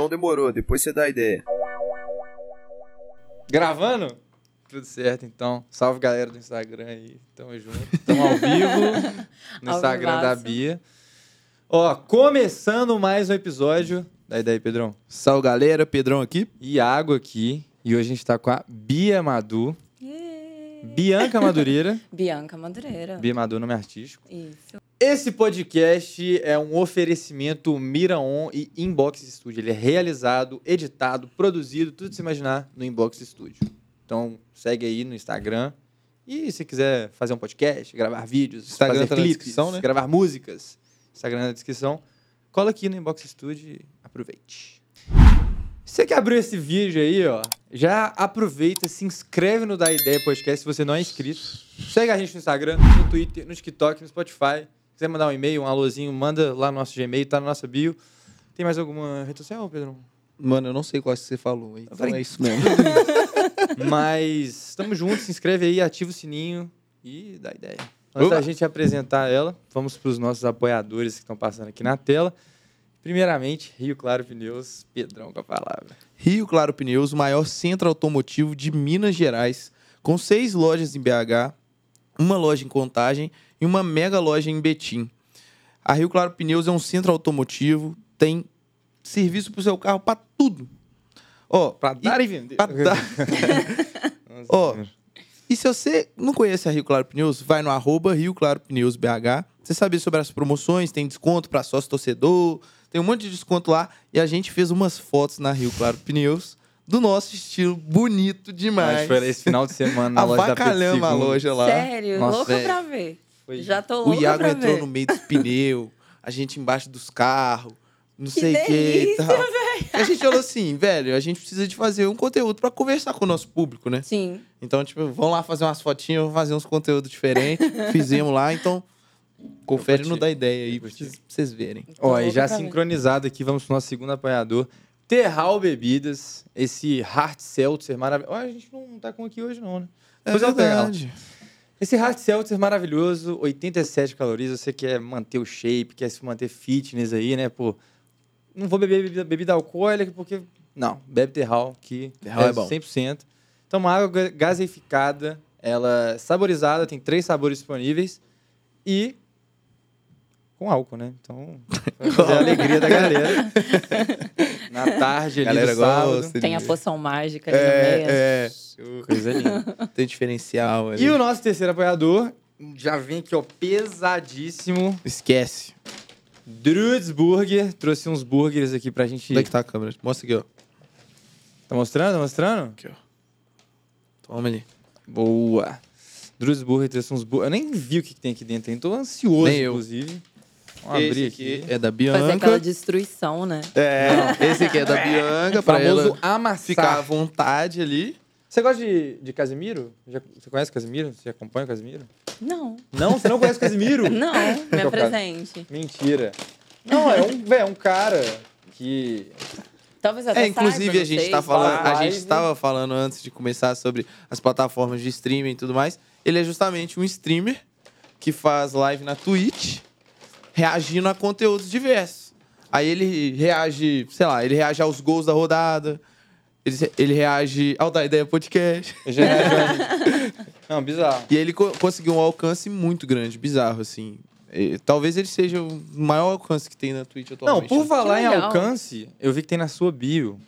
então demorou. Depois você dá a ideia. Gravando? Tudo certo, então. Salve galera do Instagram aí. Tamo junto. Tamo ao vivo no Instagram da. Bia. Ó, começando mais um episódio. Dá ideia, Pedrão. Salve galera, Pedrão aqui. Iago aqui. E hoje a gente tá com a Bia Madu. Bianca Madureira. Bianca Madureira. Bia Madu, nome artístico. Isso. Esse podcast é um oferecimento Miraon e Inbox Studio. Ele é realizado, editado, produzido, tudo que você imaginar no Inbox Studio. Então, segue aí no Instagram. E se quiser fazer um podcast, gravar vídeos, Instagram fazer tá clipes, né? gravar músicas, Instagram na descrição, cola aqui no Inbox Studio e aproveite. Você que abriu esse vídeo aí, ó, já aproveita, se inscreve no Da Ideia Podcast se você não é inscrito. Segue a gente no Instagram, no Twitter, no TikTok, no Spotify. Se quiser mandar um e-mail, um alôzinho, manda lá no nosso Gmail, tá na nossa bio. Tem mais alguma rede social, Pedro? Mano, eu não sei qual que você falou, então falei- é isso mesmo. Mas estamos juntos, se inscreve aí, ativa o sininho e dá ideia. Antes da gente apresentar ela, vamos para os nossos apoiadores que estão passando aqui na tela. Primeiramente, Rio Claro Pneus, Pedrão com a palavra. Rio Claro Pneus, o maior centro automotivo de Minas Gerais, com seis lojas em BH, uma loja em Contagem e uma mega loja em Betim. A Rio Claro Pneus é um centro automotivo, tem serviço para o seu carro para tudo. Ó, Para dar e vender. pra dar- Ó, senhora. E se você não conhece a Rio Claro Pneus, vai no arroba Rio Claro Pneus BH. Você saber sobre as promoções, tem desconto para sócio torcedor, tem um monte de desconto lá. E a gente fez umas fotos na Rio Claro Pneus do nosso estilo bonito demais. Mas foi esse final de semana na loja da Avacalhamos a loja lá. Sério, Nossa, louca velho. pra ver. Foi- Já tô O louca Iago pra entrou ver. no meio dos pneus, a gente embaixo dos carros, não Que sei o que e tal. A gente falou assim, velho, a gente precisa de fazer um conteúdo para conversar com o nosso público, né? Sim. Então, tipo, vamos lá fazer umas fotinhas, vamos fazer uns conteúdos diferentes. Fizemos lá, então confere no da ideia aí, pra vocês- verem. Ó, e já sincronizado aqui, vamos pro nosso segundo apoiador. Terral Bebidas, esse hard seltzer maravilhoso. Ó, a gente não tá com aqui hoje não, né? É Depois lá. verdade. Esse hard seltzer maravilhoso, 87 calorias, você quer manter o shape, quer se manter fitness aí, né? Pô, não vou beber bebida, bebida alcoólica porque... Não, bebe Terral, que Terral é bom. 100%. Então, uma água ga- gaseificada, ela é saborizada, tem três sabores disponíveis e com álcool, né? Então, fazer a alegria da galera. Na tarde ali galera do sábado. gosta. Tem a poção mágica ali no meio. É, é. Coisa linda. Tem diferencial ali. E o nosso terceiro apoiador já vem aqui, ó, pesadíssimo. Esquece. Druids Burger. Trouxe uns burgers aqui pra gente. Onde é que tá a câmera? Mostra aqui, ó. Tá mostrando? Tá mostrando? Aqui, ó. Toma ali. Boa. Druids Burger trouxe uns burgers. Eu nem vi o que, que tem aqui dentro, hein? Tô ansioso, Nem eu. inclusive. Vamos Esse abrir aqui aqui. é da Fazer aquela Bianca. destruição, né? É, esse aqui é da Bianca, pra famoso ela amassar. ficar à vontade ali. Você gosta de, de Casimiro? Já- você conhece Casimiro? Você acompanha o Casimiro? Não. Não, você não conhece o Casimiro? Não, me Qual apresente. Mentira. Não, é um, é um cara que. Talvez até É, inclusive saiba, a gente tá falando, a gente estava falando antes de começar sobre as plataformas de streaming e tudo mais. Ele é justamente um streamer que faz live na Twitch, reagindo a conteúdos diversos. Aí ele reage, sei lá, ele reage aos gols da rodada, ele, ele reage ao da ideia podcast. Não, bizarro. E ele co- conseguiu um alcance muito grande, bizarro, assim. E talvez ele seja o maior alcance que tem na Twitch Não, atualmente. por falar em alcance, eu vi que tem na sua bio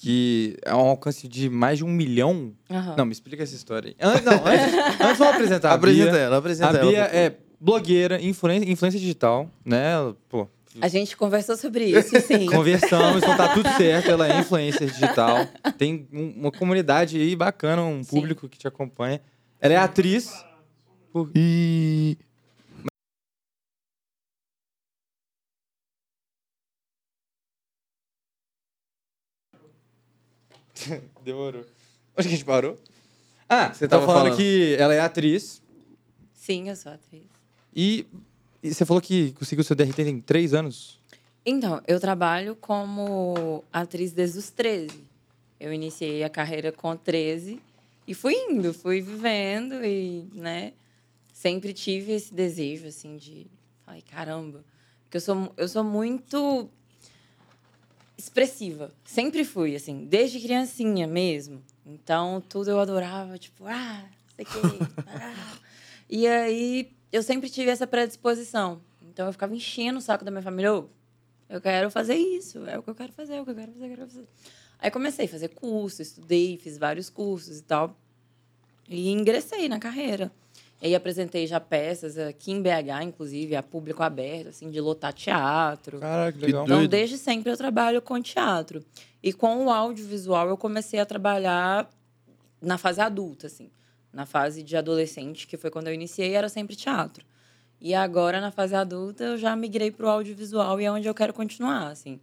que é um alcance de mais de um milhão. Aham. Não, me explica essa história aí. Antes, não, antes, antes vamos apresentar a Apresenta Bia. ela, apresenta A ela. Bia é blogueira, influen- influência digital, né? Pô, A gente conversou sobre isso, sim. conversamos, então tá tudo certo. Ela é influencer digital. Tem um- uma comunidade aí bacana, um Sim. público que te acompanha. Ela é atriz. E Demorou. Onde que a gente parou? Ah, você tava tava falando, falando. que ela é atriz. Sim, eu sou atriz. E, e você falou que conseguiu seu DRT tem três anos. Então, eu trabalho como atriz desde os 13. Eu iniciei a carreira com 13 e fui indo, fui vivendo e, né, sempre tive esse desejo, assim, de... Falei, caramba, porque eu sou, eu sou muito... expressiva. Sempre fui, assim, desde criancinha mesmo. Então, tudo eu adorava, tipo, ah, sei que. ah. E aí, eu sempre tive essa predisposição. Então, eu ficava enchendo o saco da minha família. "Ô, eu quero fazer isso, é o que eu quero fazer, é o que eu quero fazer, eu quero fazer. Aí, comecei a fazer curso, estudei, fiz vários cursos e tal. E ingressei na carreira. E aí, apresentei já peças aqui em BH, inclusive, a público aberto, assim, de lotar teatro. Caraca, que legal. Então, desde sempre eu trabalho com teatro. E com o audiovisual eu comecei a trabalhar na fase adulta, assim. Na fase de adolescente, que foi quando eu iniciei, era sempre teatro. E agora, na fase adulta, eu já migrei para o audiovisual e é onde eu quero continuar, assim.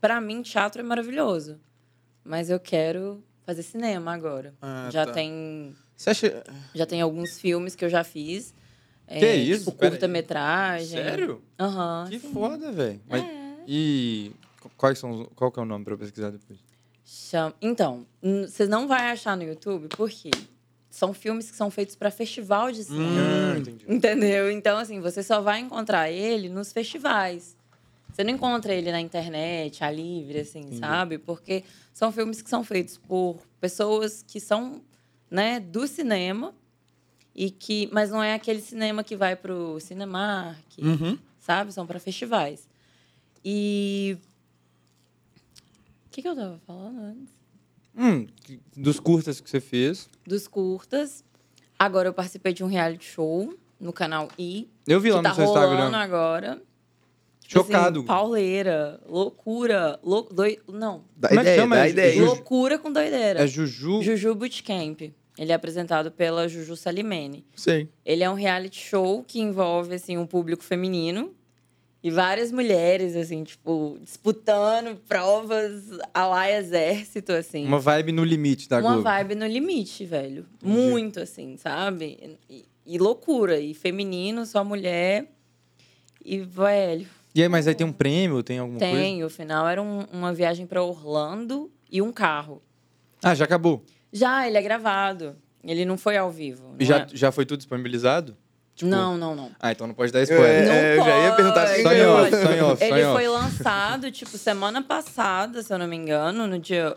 Para mim, teatro é maravilhoso. Mas eu quero fazer cinema agora. Ah, já tá. tem Você acha. já tem alguns filmes que eu já fiz. Que é, isso? Tipo, curta-metragem. Sério? Aham. Que sim. foda, velho. Mas- É. E quais são, qual que é o nome pra eu pesquisar depois? Chama- Então, você não vai achar no YouTube, porque são filmes que são feitos para festival de cinema. Entendi. Entendeu? Então, assim, você só vai encontrar ele nos festivais. Você não encontra ele na internet, a livre, assim, sabe? Porque são filmes que são feitos por pessoas que são, né, do cinema e que, mas não é aquele cinema que vai pro Cinemark, Uhum. sabe? São para festivais. E o que, que eu tava falando antes? Hum, que- dos curtas que você fez. Dos curtas. Agora eu participei de um reality show no canal I. Eu vi lá tá no seu Instagram. agora. Chocado. Assim, pauleira, loucura, lou, doi, não, Dá Como é que ideia, chama? É ideia. Loucura com doideira. É Juju. Juju Bootcamp. Ele é apresentado pela Juju Salimene. Sei. Ele é um reality show que envolve assim um público feminino e várias mulheres assim, tipo, disputando provas a lá exército assim. Uma vibe no limite da Uma Globo. vibe no limite, velho. Muito, assim, sabe? E, e loucura. E feminino, só mulher. E, velho, E aí, mas aí tem um prêmio, tem alguma coisa? tem. O final era um- uma viagem pra Orlando e um carro. Ah, já acabou. Já, ele é gravado. Ele não foi ao vivo. E já, é? já foi tudo disponibilizado? Tipo- Não, não, não. Ah, então não pode dar spoiler. Não É, eu já ia perguntar pode, off, só em off, só Ele foi lançado, tipo, semana passada, se eu não me engano, no dia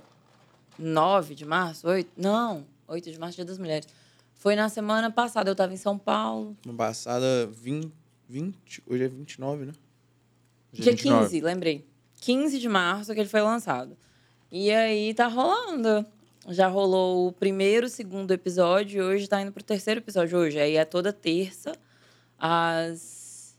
9 de março, 8? Não, 8 de março, Dia das Mulheres. Foi na semana passada, eu tava em São Paulo. Uma passada 20, 20. Hoje é 29, né? Dia 29. 15, lembrei. 15 de março que ele foi lançado. E aí tá rolando. Já rolou o primeiro, o segundo episódio e hoje tá indo pro terceiro episódio hoje. Aí é toda terça, às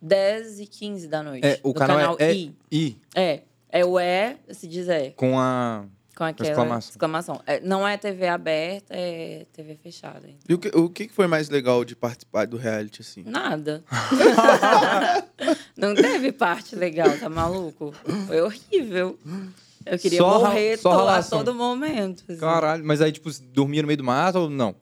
10 e 15 da noite. É, o no canal, é, é I. I, É. É o E, se diz é. com a... Com aquela Exclamação. exclamação. É, não é TV aberta, é TV fechada. hein? E o que, o que que foi mais legal de participar do reality, assim? Nada. não teve parte legal, tá maluco? Foi horrível. Eu queria Só morrer só to- a todo momento. assim. Caralho, mas aí, tipo, dormia no meio do mato ou não?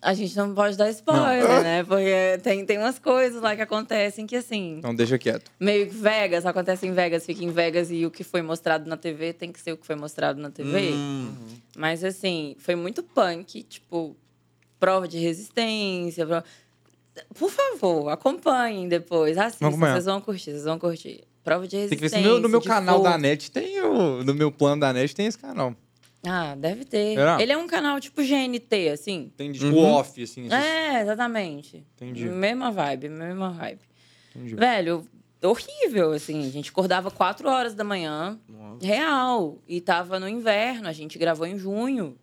A gente não pode dar spoiler, né? Porque tem, tem umas coisas lá que acontecem que, assim, Então deixa quieto. meio que Vegas, acontece em Vegas, fica em Vegas e o que foi mostrado na TV tem que ser o que foi mostrado na TV. Hum, Mas, assim, foi muito punk, tipo, prova de resistência. prova- Por favor, acompanhem depois. Assistam, vocês vão curtir, vocês vão curtir. Prova de Tem que ver resistência. se no meu, no meu canal da fogo. net tem o... No meu plano da net tem esse canal. Ah, deve ter. Será? Ele é um canal tipo GNT, assim. Tem, tipo, Uhum. off, assim. esses- É, exatamente. Entendi. Mesma vibe, mesma vibe. Entendi. Velho, horrível, assim. A gente acordava 4 horas da manhã, nossa. real. E tava no inverno, a gente gravou em junho.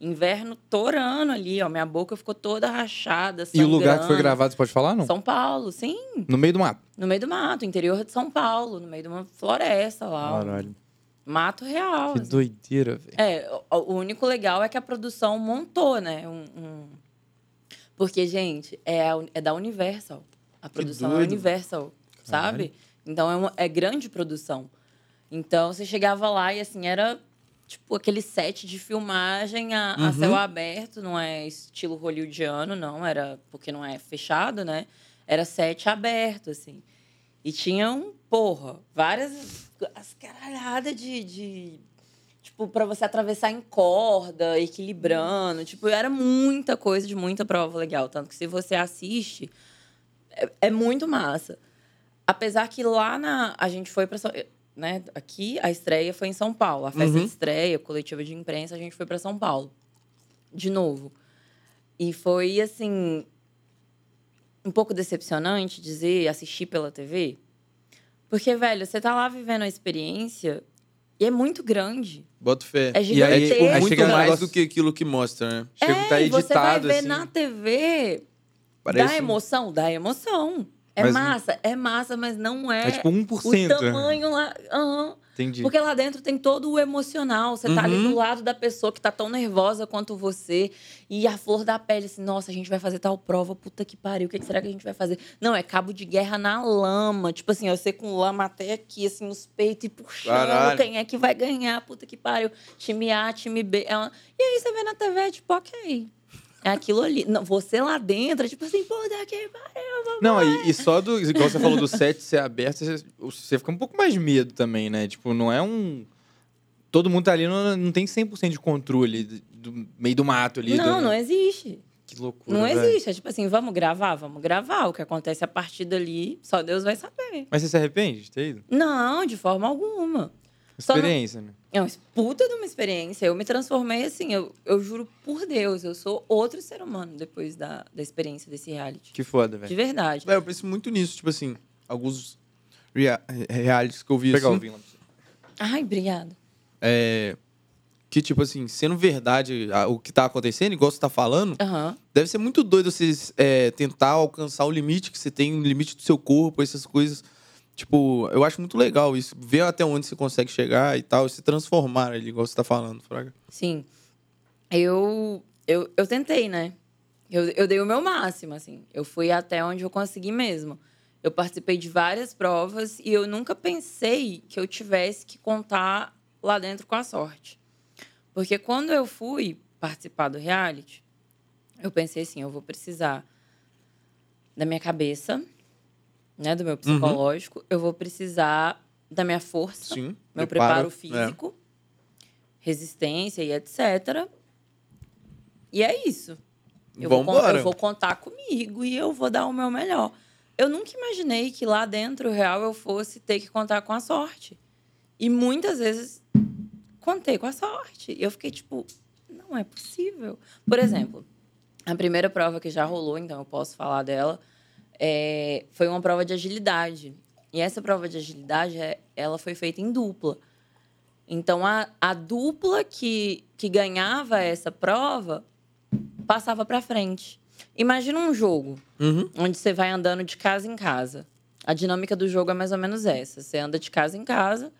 Inverno torando ali, ó. Minha boca ficou toda rachada, E o lugar que foi sangrando. gravado, você pode falar, não? São Paulo, sim. No meio do mato. No meio do mato, interior de São Paulo, no meio de uma floresta lá. Caralho. Mato real. Que assim. doideira, velho. É, o, único legal é que a produção montou, né? Um, um- Porque, gente, é, é da Universal. A produção é. Universal, sabe? Então é, uma, é grande produção. Então você chegava lá e assim, era tipo aquele set de filmagem a, a Uhum. céu aberto, não é estilo hollywoodiano, não, era porque não é fechado, né? Era set aberto, assim. E tinham, porra, várias as caralhadas de, de tipo, para você atravessar em corda, equilibrando. Tipo, era muita coisa de muita prova legal. Tanto que se você assiste, é, é muito massa. Apesar que lá na. A gente foi pra. Né, aqui, a estreia foi em São Paulo. A festa Uhum. de estreia, coletiva de imprensa, a gente foi para São Paulo. De novo. E foi, assim, um pouco decepcionante dizer, assistir pela TV. Porque, velho, você tá lá vivendo a experiência e é muito grande. Bota fé. É e aí, tipo, gigantesco. muito Chega mais do que aquilo que mostra, né? Chega é, tá e você vai editado, ver assim. na TV. Parece Dá emoção? Dá emoção. É Mas- massa, é massa, mas não é, É tipo o 1%. né? tamanho lá. Aham. Entendi. Porque lá dentro tem todo o emocional. Você tá ali Uhum. do lado da pessoa que tá tão nervosa quanto você. E a flor da pele, assim, nossa, a gente vai fazer tal prova, puta que pariu, o que que será que a gente vai fazer? Não, é cabo de guerra na lama. Tipo assim, você com lama até aqui, assim, nos peitos e puxando. Caralho. Quem é que vai ganhar? Puta que pariu. Time A, time B. É uma- E aí você vê na TV, tipo, ok. É aquilo ali. Não, você lá dentro, tipo assim, puta que pariu. vamos Não, e, e só do. Igual você falou do set ser aberto, você, você fica um pouco mais medo também, né? Tipo, não é um. Todo mundo tá ali, não, não tem 100% de controle do, do meio do mato ali. Não, do- não existe. Que loucura. Não velho. existe. É tipo assim, vamos gravar? Vamos gravar. O que acontece a partir dali, só Deus vai saber. Mas você se arrepende de ter ido? Não, de forma alguma. Experiência, né? É uma puta de uma experiência. Eu me transformei assim, eu, eu juro por Deus, eu sou outro ser humano depois da, da experiência desse reality. Que foda, De velho. verdade. Véi, eu penso muito nisso, tipo assim, alguns rea realities que eu vi Vou pegar assim, o vinho lá pra você. Ai, obrigada. é, que, tipo assim, sendo verdade o que tá acontecendo, igual você tá falando, Aham. deve ser muito doido você é, tentar alcançar o limite que você tem, o limite do seu corpo, essas coisas. Tipo, eu acho muito legal isso. Ver até onde você consegue chegar e tal, se transformar ali, igual você tá falando, Fraga. Sim. Eu, eu, eu tentei, né? Eu, eu dei o meu máximo, assim. Eu fui até onde eu consegui mesmo. Eu participei de várias provas e eu nunca pensei que eu tivesse que contar lá dentro com a sorte. Porque quando eu fui participar do reality, eu pensei assim, eu vou precisar da minha cabeça, né, do meu psicológico, eu vou precisar da minha força, Sim. meu prepara- preparo físico, resistência e etc. E é isso. Eu vou, eu vou contar comigo e eu vou dar o meu melhor. Eu nunca imaginei que lá dentro real eu fosse ter que contar com a sorte. E muitas vezes contei com a sorte. E eu fiquei tipo, não é possível. Por exemplo, a primeira prova que já rolou, então eu posso falar dela, é, foi uma prova de agilidade. E essa prova de agilidade, é- ela foi feita em dupla. Então, a, a dupla que, que ganhava essa prova passava para frente. Imagina um jogo Uhum. onde você vai andando de casa em casa. A dinâmica do jogo é mais ou menos essa. Você anda de casa em casa,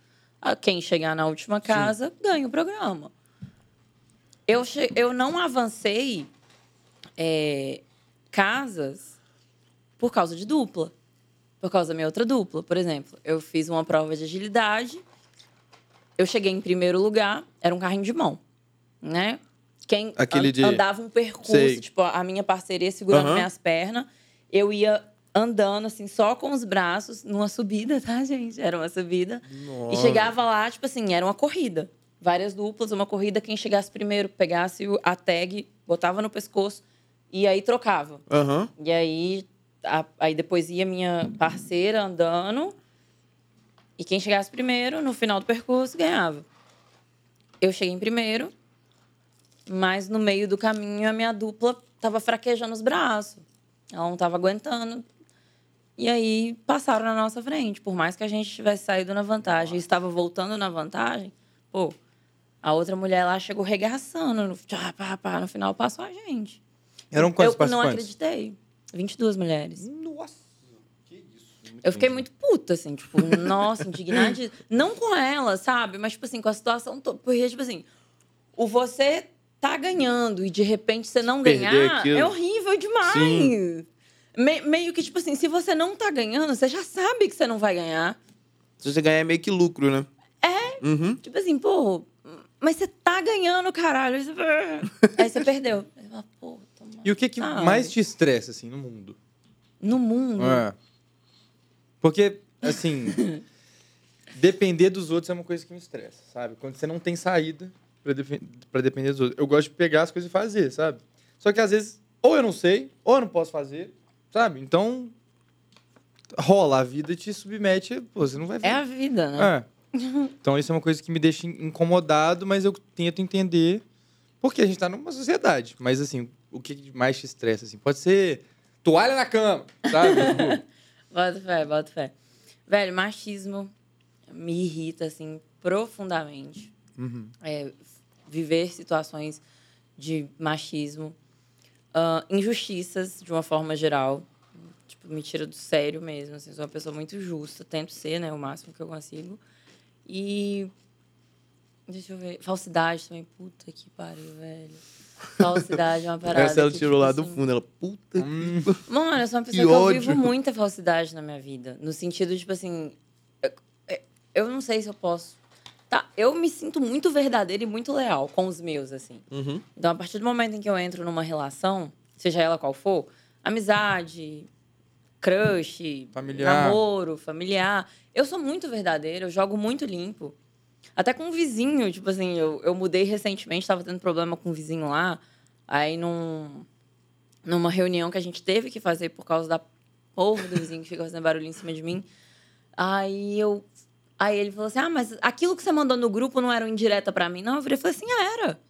a- quem chegar na última casa ganha o programa. Eu, eu não avancei é, casas por causa de dupla. Por causa da minha outra dupla. Por exemplo, eu fiz uma prova de agilidade. Eu cheguei em primeiro lugar, era um carrinho de mão, né? Quem Aquele de- andava um percurso, Sei. tipo, a minha parceria segurando Aham. minhas pernas, eu ia andando, assim, só com os braços, numa subida, tá, gente? Era uma subida. E chegava lá, tipo assim, era uma corrida. Várias duplas, uma corrida. Quem chegasse primeiro, pegasse a tag, botava no pescoço e aí trocava. Aham. E aí, a- aí depois ia minha parceira andando. E quem chegasse primeiro, no final do percurso, ganhava. Eu cheguei em primeiro, mas no meio do caminho a minha dupla tava fraquejando os braços. Ela não tava aguentando. E aí passaram na nossa frente. Por mais que a gente tivesse saído na vantagem e estava voltando na vantagem, pô, a outra mulher lá chegou regaçando. No, tchá, pá, pá, no final passou a gente. Eram quantos Eu não acreditei. 22 mulheres. Nossa. Que isso. Eu fiquei muito puta, assim, tipo, nossa, indignada. Não com ela, sabe? Mas, tipo assim, com a situação toda. Porque, tipo assim, o você tá ganhando e de repente você não Perder ganhar aquilo. é horrível demais. Me- meio que, tipo assim, se você não tá ganhando, você já sabe que você não vai ganhar. Se você ganhar é meio que lucro, né? É. Uhum. Tipo assim, pô, mas você tá ganhando, caralho. Aí você, Aí você perdeu. Aí você fala, pô. E o que, que Ah, mais te estressa, assim, no mundo? No mundo. É. Porque, assim, depender dos outros é uma coisa que me estressa, sabe? Quando você não tem saída pra depender dos outros. Eu gosto de pegar as coisas e fazer, sabe? Só que às vezes, ou eu não sei, ou eu não posso fazer, sabe? Então, rola, a vida te submete, pô, você não vai É a fazer. vida, né? É. Então isso é uma coisa que me deixa incomodado, mas eu tento entender porque a gente tá numa sociedade. Mas assim, o que mais te estressa? Assim? Pode ser toalha na cama, sabe? Tipo, Bota fé, bota fé. Velho, machismo me irrita, assim, profundamente. uhum. É, viver situações de machismo, ah, injustiças de uma forma geral. Tipo, me tira do sério mesmo. Assim, sou uma pessoa muito justa, tento ser, né, o máximo que eu consigo. E. Deixa eu ver. Falsidade também. Puta que pariu, velho. Falsidade é uma parada. Essa ela que, tirou tipo lá do assim, fundo. Ela, puta Hum, Mano, eu sou uma Que pessoa que, eu ódio. vivo muita falsidade na minha vida. No sentido, tipo assim. eu- Eu não sei se eu posso. Tá, eu me sinto muito verdadeira e muito leal com os meus, assim. Uhum. Então, a partir do momento em que eu entro numa relação, seja ela qual for, amizade, crush, Familiar. namoro, familiar, eu sou muito verdadeira, eu jogo muito limpo. Até com um vizinho, tipo assim, eu, eu mudei recentemente, estava tendo problema com um vizinho lá. Aí, num, numa reunião que a gente teve que fazer por causa da porra do vizinho que fica fazendo barulho em cima de mim. Aí eu. Aí ele falou assim: Ah, mas aquilo que você mandou no grupo não era uma indireta pra mim? Não, eu virei e falei assim: era.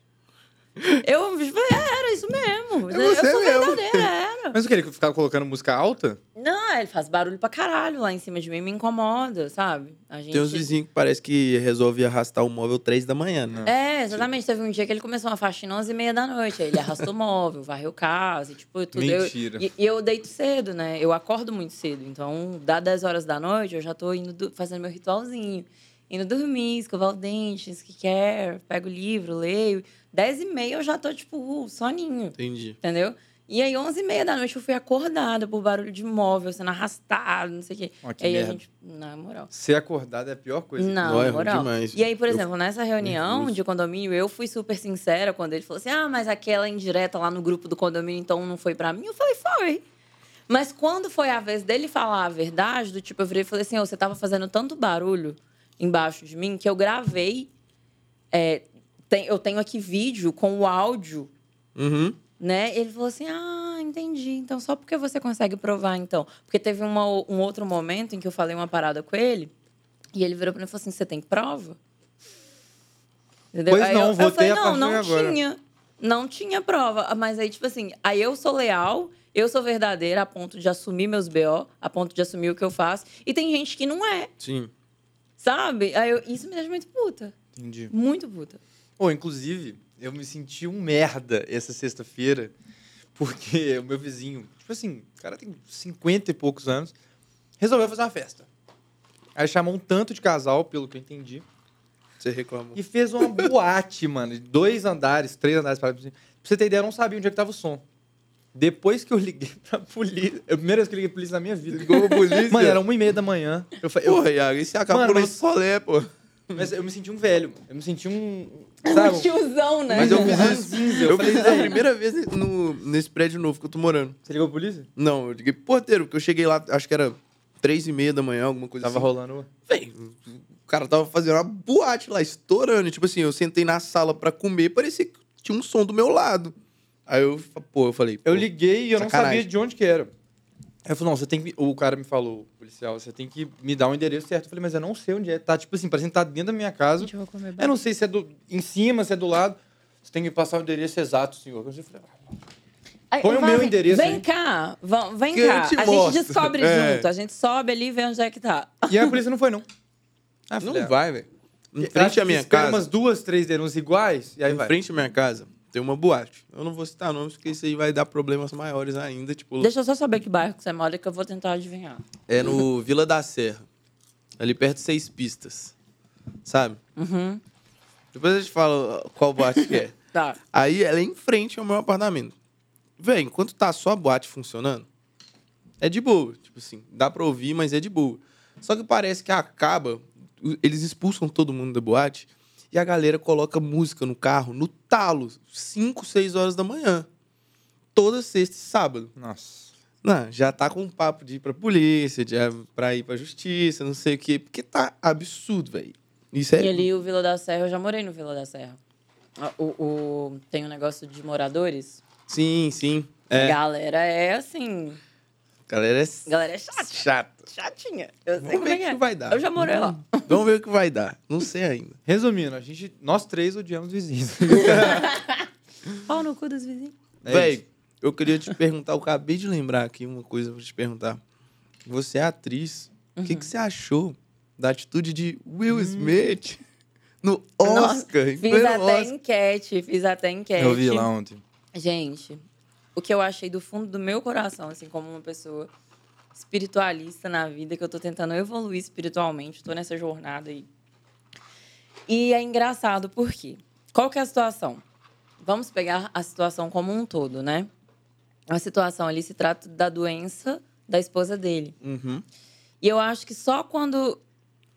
Eu falei, "É, era isso mesmo. É eu sou mesmo." verdadeira, era. Mas o que? Ele ficava colocando música alta? Não, ele faz barulho pra caralho lá em cima de mim, me incomoda, sabe? A gente... Tem uns vizinhos que parece que resolve arrastar o móvel três da manhã, né? É, exatamente. Teve um dia que ele começou uma faxina às 11 e meia da noite. Aí ele arrastou o móvel, varreu casa, e, tipo, tudo. Eu- Mentira. e, e eu deito cedo, né? Eu acordo muito cedo. Então, dá 10 horas da noite, eu já tô indo fazendo meu ritualzinho. Indo dormir, escovar o dente, skincare, pego o livro, leio. 10 e meia eu já tô, tipo, uh, soninho. Entendi. Entendeu? E aí, 11 e meia da noite, eu fui acordada por barulho de móvel sendo arrastado, não sei o quê. Ó, que aí a merda. gente. Na moral. Ser acordado é a pior coisa. Não, é na moral. demais. E aí, por Eu exemplo, nessa reunião nervoso. de condomínio, eu fui super sincera quando ele falou assim: ah, mas aquela indireta lá no grupo do condomínio, então não foi pra mim. Eu falei, foi. Mas quando foi a vez dele falar a verdade, do tipo, eu virei e falei assim: "Ô, você tava fazendo tanto barulho embaixo de mim que eu gravei. é, tem- eu tenho aqui vídeo com o áudio Uhum. Né? Ele falou assim: Ah, entendi. Então, só porque você consegue provar, então. Porque teve uma, um outro momento em que eu falei uma parada com ele, e ele virou pra mim e falou assim: Você tem prova? Entendeu? Pois Aí não, eu, eu votei falei, não, não agora." tinha. Não tinha prova. Mas aí, tipo assim, aí eu sou leal, eu sou verdadeira a ponto de assumir meus BO, a ponto de assumir o que eu faço. E tem gente que não é, Sim. sabe? Aí eu- isso me deixa muito puta. Entendi. Muito puta. Pô, inclusive, eu me senti um merda essa sexta-feira, porque o meu vizinho, tipo assim, o cara tem 50 e poucos anos, resolveu fazer uma festa. Aí chamou um tanto de casal, pelo que eu entendi, Você reclamou. e fez uma boate, mano, de dois andares, três andares. Pra pra você ter ideia, eu não sabia onde é que tava o som. Depois que eu liguei pra polícia, é a primeira vez que eu liguei pra polícia na minha vida. Ligou pra polícia? Mano, era uma e meia da manhã. Eu, fa- eu, Porra, Iago, e você acabou Mano, no mas- solé, pô. mas eu me senti um velho. Eu me senti um. Sabe? Um tiozão, né? Mas eu fiz isso. Eu falei, fiz isso a "Velho." primeira vez no, nesse prédio novo que eu tô morando. Você ligou pra polícia? Não, eu liguei pro porteiro, porque eu cheguei lá, acho que era três e meia da manhã, alguma coisa Tava assim. rolando. Véi, o cara tava fazendo uma boate lá, estourando. Tipo assim, eu sentei na sala pra comer, parecia que tinha um som do meu lado. Aí eu, pô, eu falei... Eu liguei e eu não sacanagem. sabia de onde que era. Aí eu falei, não, você tem que. O cara me falou, policial, você tem que me dar o endereço certo. Eu falei, mas eu não sei onde é. Tá, tipo assim, parecendo que tá dentro da minha casa. Gente, eu vou comer Eu não sei se é do, em cima, se é do lado. Você tem que passar o endereço exato, senhor. Eu falei, ah, Aí, Põe o meu endereço Vem aí. cá, vão, vem Que cá. A mostro. gente descobre É. junto. A gente sobe ali e vê onde é que tá. E aí a polícia não foi, não. Ah, Não falei, vai, velho. Em frente à minha casa... umas duas, três denúncias iguais, e aí em vai. frente à minha casa tem uma boate. Eu não vou citar nomes, porque isso aí vai dar problemas maiores ainda. Tipo, Deixa eu só saber que bairro que você mora que eu vou tentar adivinhar. é no Vila da Serra. Ali perto de Seis Pistas. Sabe? Uhum. Depois a gente fala qual boate que é. Tá. Aí ela é em frente ao meu apartamento. Véi, enquanto tá só a boate funcionando, é de boa. Tipo assim, dá pra ouvir, mas é de boa. Só que parece que acaba, eles expulsam todo mundo da boate e a galera coloca música no carro, no talo, 5, 6 horas da manhã. Toda sexta e sábado. Nossa. Não, já tá com um papo de ir pra polícia, de ir pra ir pra justiça, não sei o quê. Porque tá absurdo, velho. Isso é. E ali o Vila da Serra, eu já morei no Vila da Serra. Ah, O, o- tem um negócio de moradores. Sim, sim. A É. galera é assim. Galera é Galera é chata. chata. Chatinha. Eu sei Vamos como ver é que é. vai dar. Eu já morei lá. Vamos ver o que vai dar. Não sei ainda. Resumindo, a gente, nós três odiamos vizinhos. Pau no cu dos vizinhos. É Véi, eu queria te perguntar, eu acabei de lembrar aqui uma coisa pra te perguntar. Você é atriz. O Uhum. que, que você achou da atitude de Will Hum. Smith no Nossa, Oscar? em Fiz até Oscar? enquete, fiz até enquete. Eu vi lá ontem. Gente, o que eu achei do fundo do meu coração, assim, como uma pessoa espiritualista na vida, que eu tô tentando evoluir espiritualmente, tô nessa jornada aí. E é engraçado porque qual que é a situação? Vamos pegar a situação como um todo, né? A situação ali se trata da doença da esposa dele. Uhum. E eu acho que só quando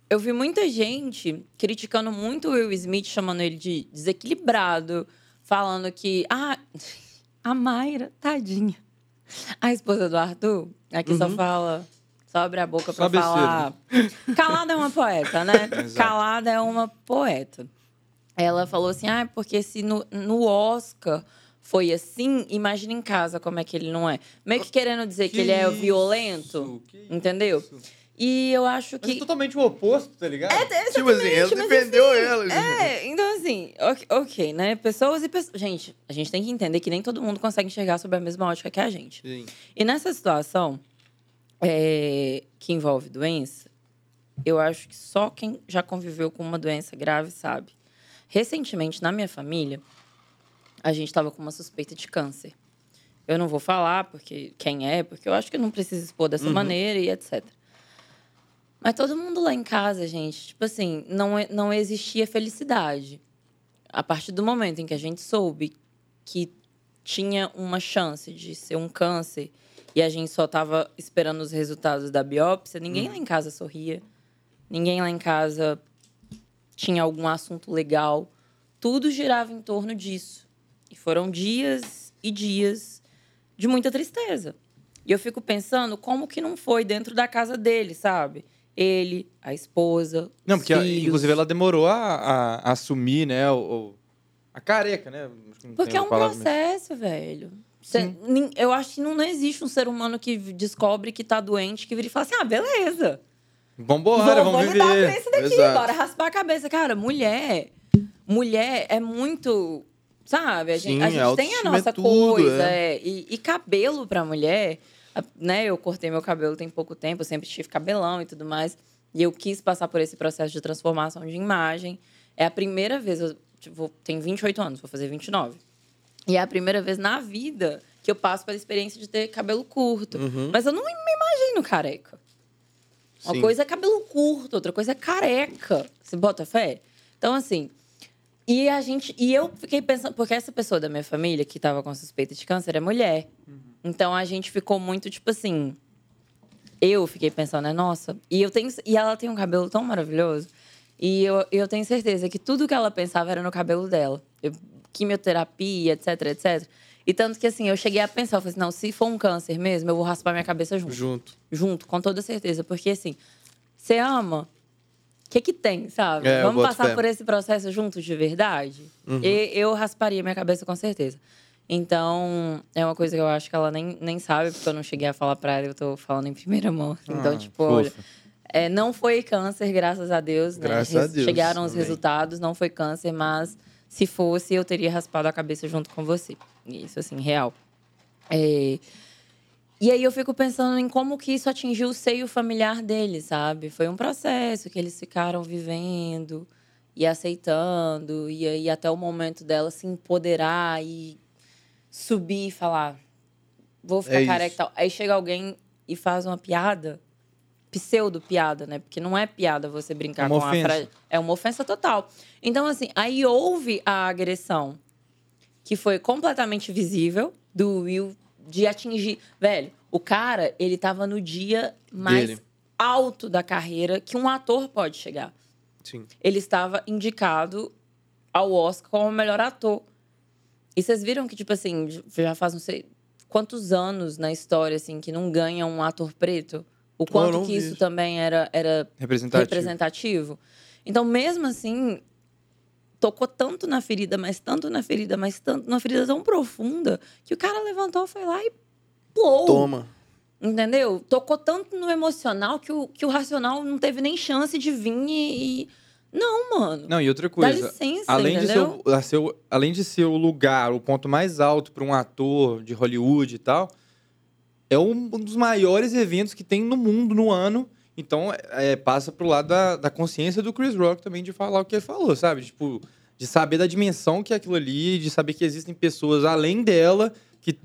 eu vi muita gente criticando muito o Will Smith, chamando ele de desequilibrado, falando que ah, a Mayra, tadinha. A esposa do Arthur, aqui só Uhum. fala, só abre a boca Só pra falar. Calada é uma poeta, né? Calada é uma poeta. Ela falou assim: ah, porque se no, no Oscar foi assim, imagina em casa como é que ele não é. Meio que querendo dizer que, ele é violento. Que Entendeu? isso? E eu acho Mas é que. totalmente o oposto, tá ligado? Tipo assim, ela mas defendeu assim, ela. gente. É, então assim, ok, ok, né? Pessoas e pessoas. Gente, a gente tem que entender que nem todo mundo consegue enxergar sob a mesma ótica que a gente. Sim. E nessa situação é, que envolve doença, eu acho que só quem já conviveu com uma doença grave sabe. Recentemente, na minha família, a gente estava com uma suspeita de câncer. Eu não vou falar porque quem é, porque eu acho que eu não preciso expor dessa maneira e etc. Mas todo mundo lá em casa, gente, tipo assim, não, é- não existia felicidade. A partir do momento em que a gente soube que tinha uma chance de ser um câncer e a gente só estava esperando os resultados da biópsia, ninguém lá em casa sorria. Ninguém lá em casa tinha algum assunto legal. Tudo girava em torno disso. E foram dias e dias de muita tristeza. E eu fico pensando como que não foi dentro da casa dele, sabe? Ele, a esposa, Não, porque filhos. inclusive ela demorou a, a- a assumir, né, o, a careca, né? Porque é um processo, velho. Cê- eu acho que não, não existe um ser humano que descobre que tá doente, que vira e fala assim: ah, beleza. Vambora, vou, vamos vou lidar com viver. isso daqui, Exato. bora raspar a cabeça. Cara, mulher. Mulher é muito. Sabe? A gente, Sim, a gente tem a nossa é tudo, coisa. é. é. E, e cabelo pra mulher, né? Eu cortei meu cabelo tem pouco tempo, eu sempre tive cabelão e tudo mais. E eu quis passar por esse processo de transformação de imagem. É a primeira vez, eu tipo, tenho 28 anos, vou fazer 29. E é a primeira vez na vida que eu passo pela experiência de ter cabelo curto. Uhum. Mas eu não me imagino careca. Uma Sim. coisa é cabelo curto, outra coisa é careca. Você bota fé? Então, assim. E a gente. E eu fiquei pensando. Porque essa pessoa da minha família que tava com suspeita de câncer é mulher. Então a gente ficou muito, tipo assim. Eu fiquei pensando, né? Nossa. E, eu tenho, e ela tem um cabelo tão maravilhoso. E eu, eu tenho certeza que tudo que ela pensava era no cabelo dela. Eu- quimioterapia, etc, etc. E tanto que, assim, eu cheguei a pensar, eu falei assim, não, se for um câncer mesmo, eu vou raspar minha cabeça junto Junto. junto, com toda certeza. Porque, assim, você ama, o que que tem, sabe? É, Vamos passar por esse processo juntos de verdade? E eu rasparia minha cabeça com certeza. Então, é uma coisa que eu acho que ela nem, nem sabe, porque eu não cheguei a falar pra ela, eu tô falando em primeira mão. Então, Ah, tipo, olha, é, não foi câncer, graças a Deus. né? Graças a Deus, Chegaram os amém. resultados, não foi câncer, mas se fosse, eu teria raspado a cabeça junto com você. Isso, assim, real. É, E aí eu fico pensando em como que isso atingiu o seio familiar dele, sabe? Foi um processo que eles ficaram vivendo e aceitando, e aí até o momento dela se empoderar e subir e falar: vou ficar É careca e tal. Aí chega alguém e faz uma piada, pseudo-piada, né? Porque não é piada você brincar É uma com ofensa. a frase. É uma ofensa total. Então, assim, aí houve a agressão que foi completamente visível do Will de atingir. Velho, o cara, ele tava no dia mais Dele. alto da carreira que um ator pode chegar. Sim. Ele estava indicado ao Oscar como o melhor ator. E vocês viram que, tipo assim, já faz não sei quantos anos na história, assim, que não ganha um ator preto? O quanto que isso também era, era Representativo. representativo. Então, mesmo assim, tocou tanto na ferida, mas tanto na ferida, mas tanto na ferida tão profunda, que o cara levantou, foi lá e plou. Toma. Entendeu? Tocou tanto no emocional que o, que o racional não teve nem chance de vir e. e- Não, mano. Não, e outra Dá coisa. licença, Além de, ser, entendeu? o- além de ser o lugar, o ponto mais alto para um ator de Hollywood e tal, é um, um dos maiores eventos que tem no mundo no ano. Então, é, passa pro lado da, da consciência do Chris Rock também de falar o que ele falou, sabe? Tipo, de saber da dimensão que é aquilo ali, de saber que existem pessoas além dela que,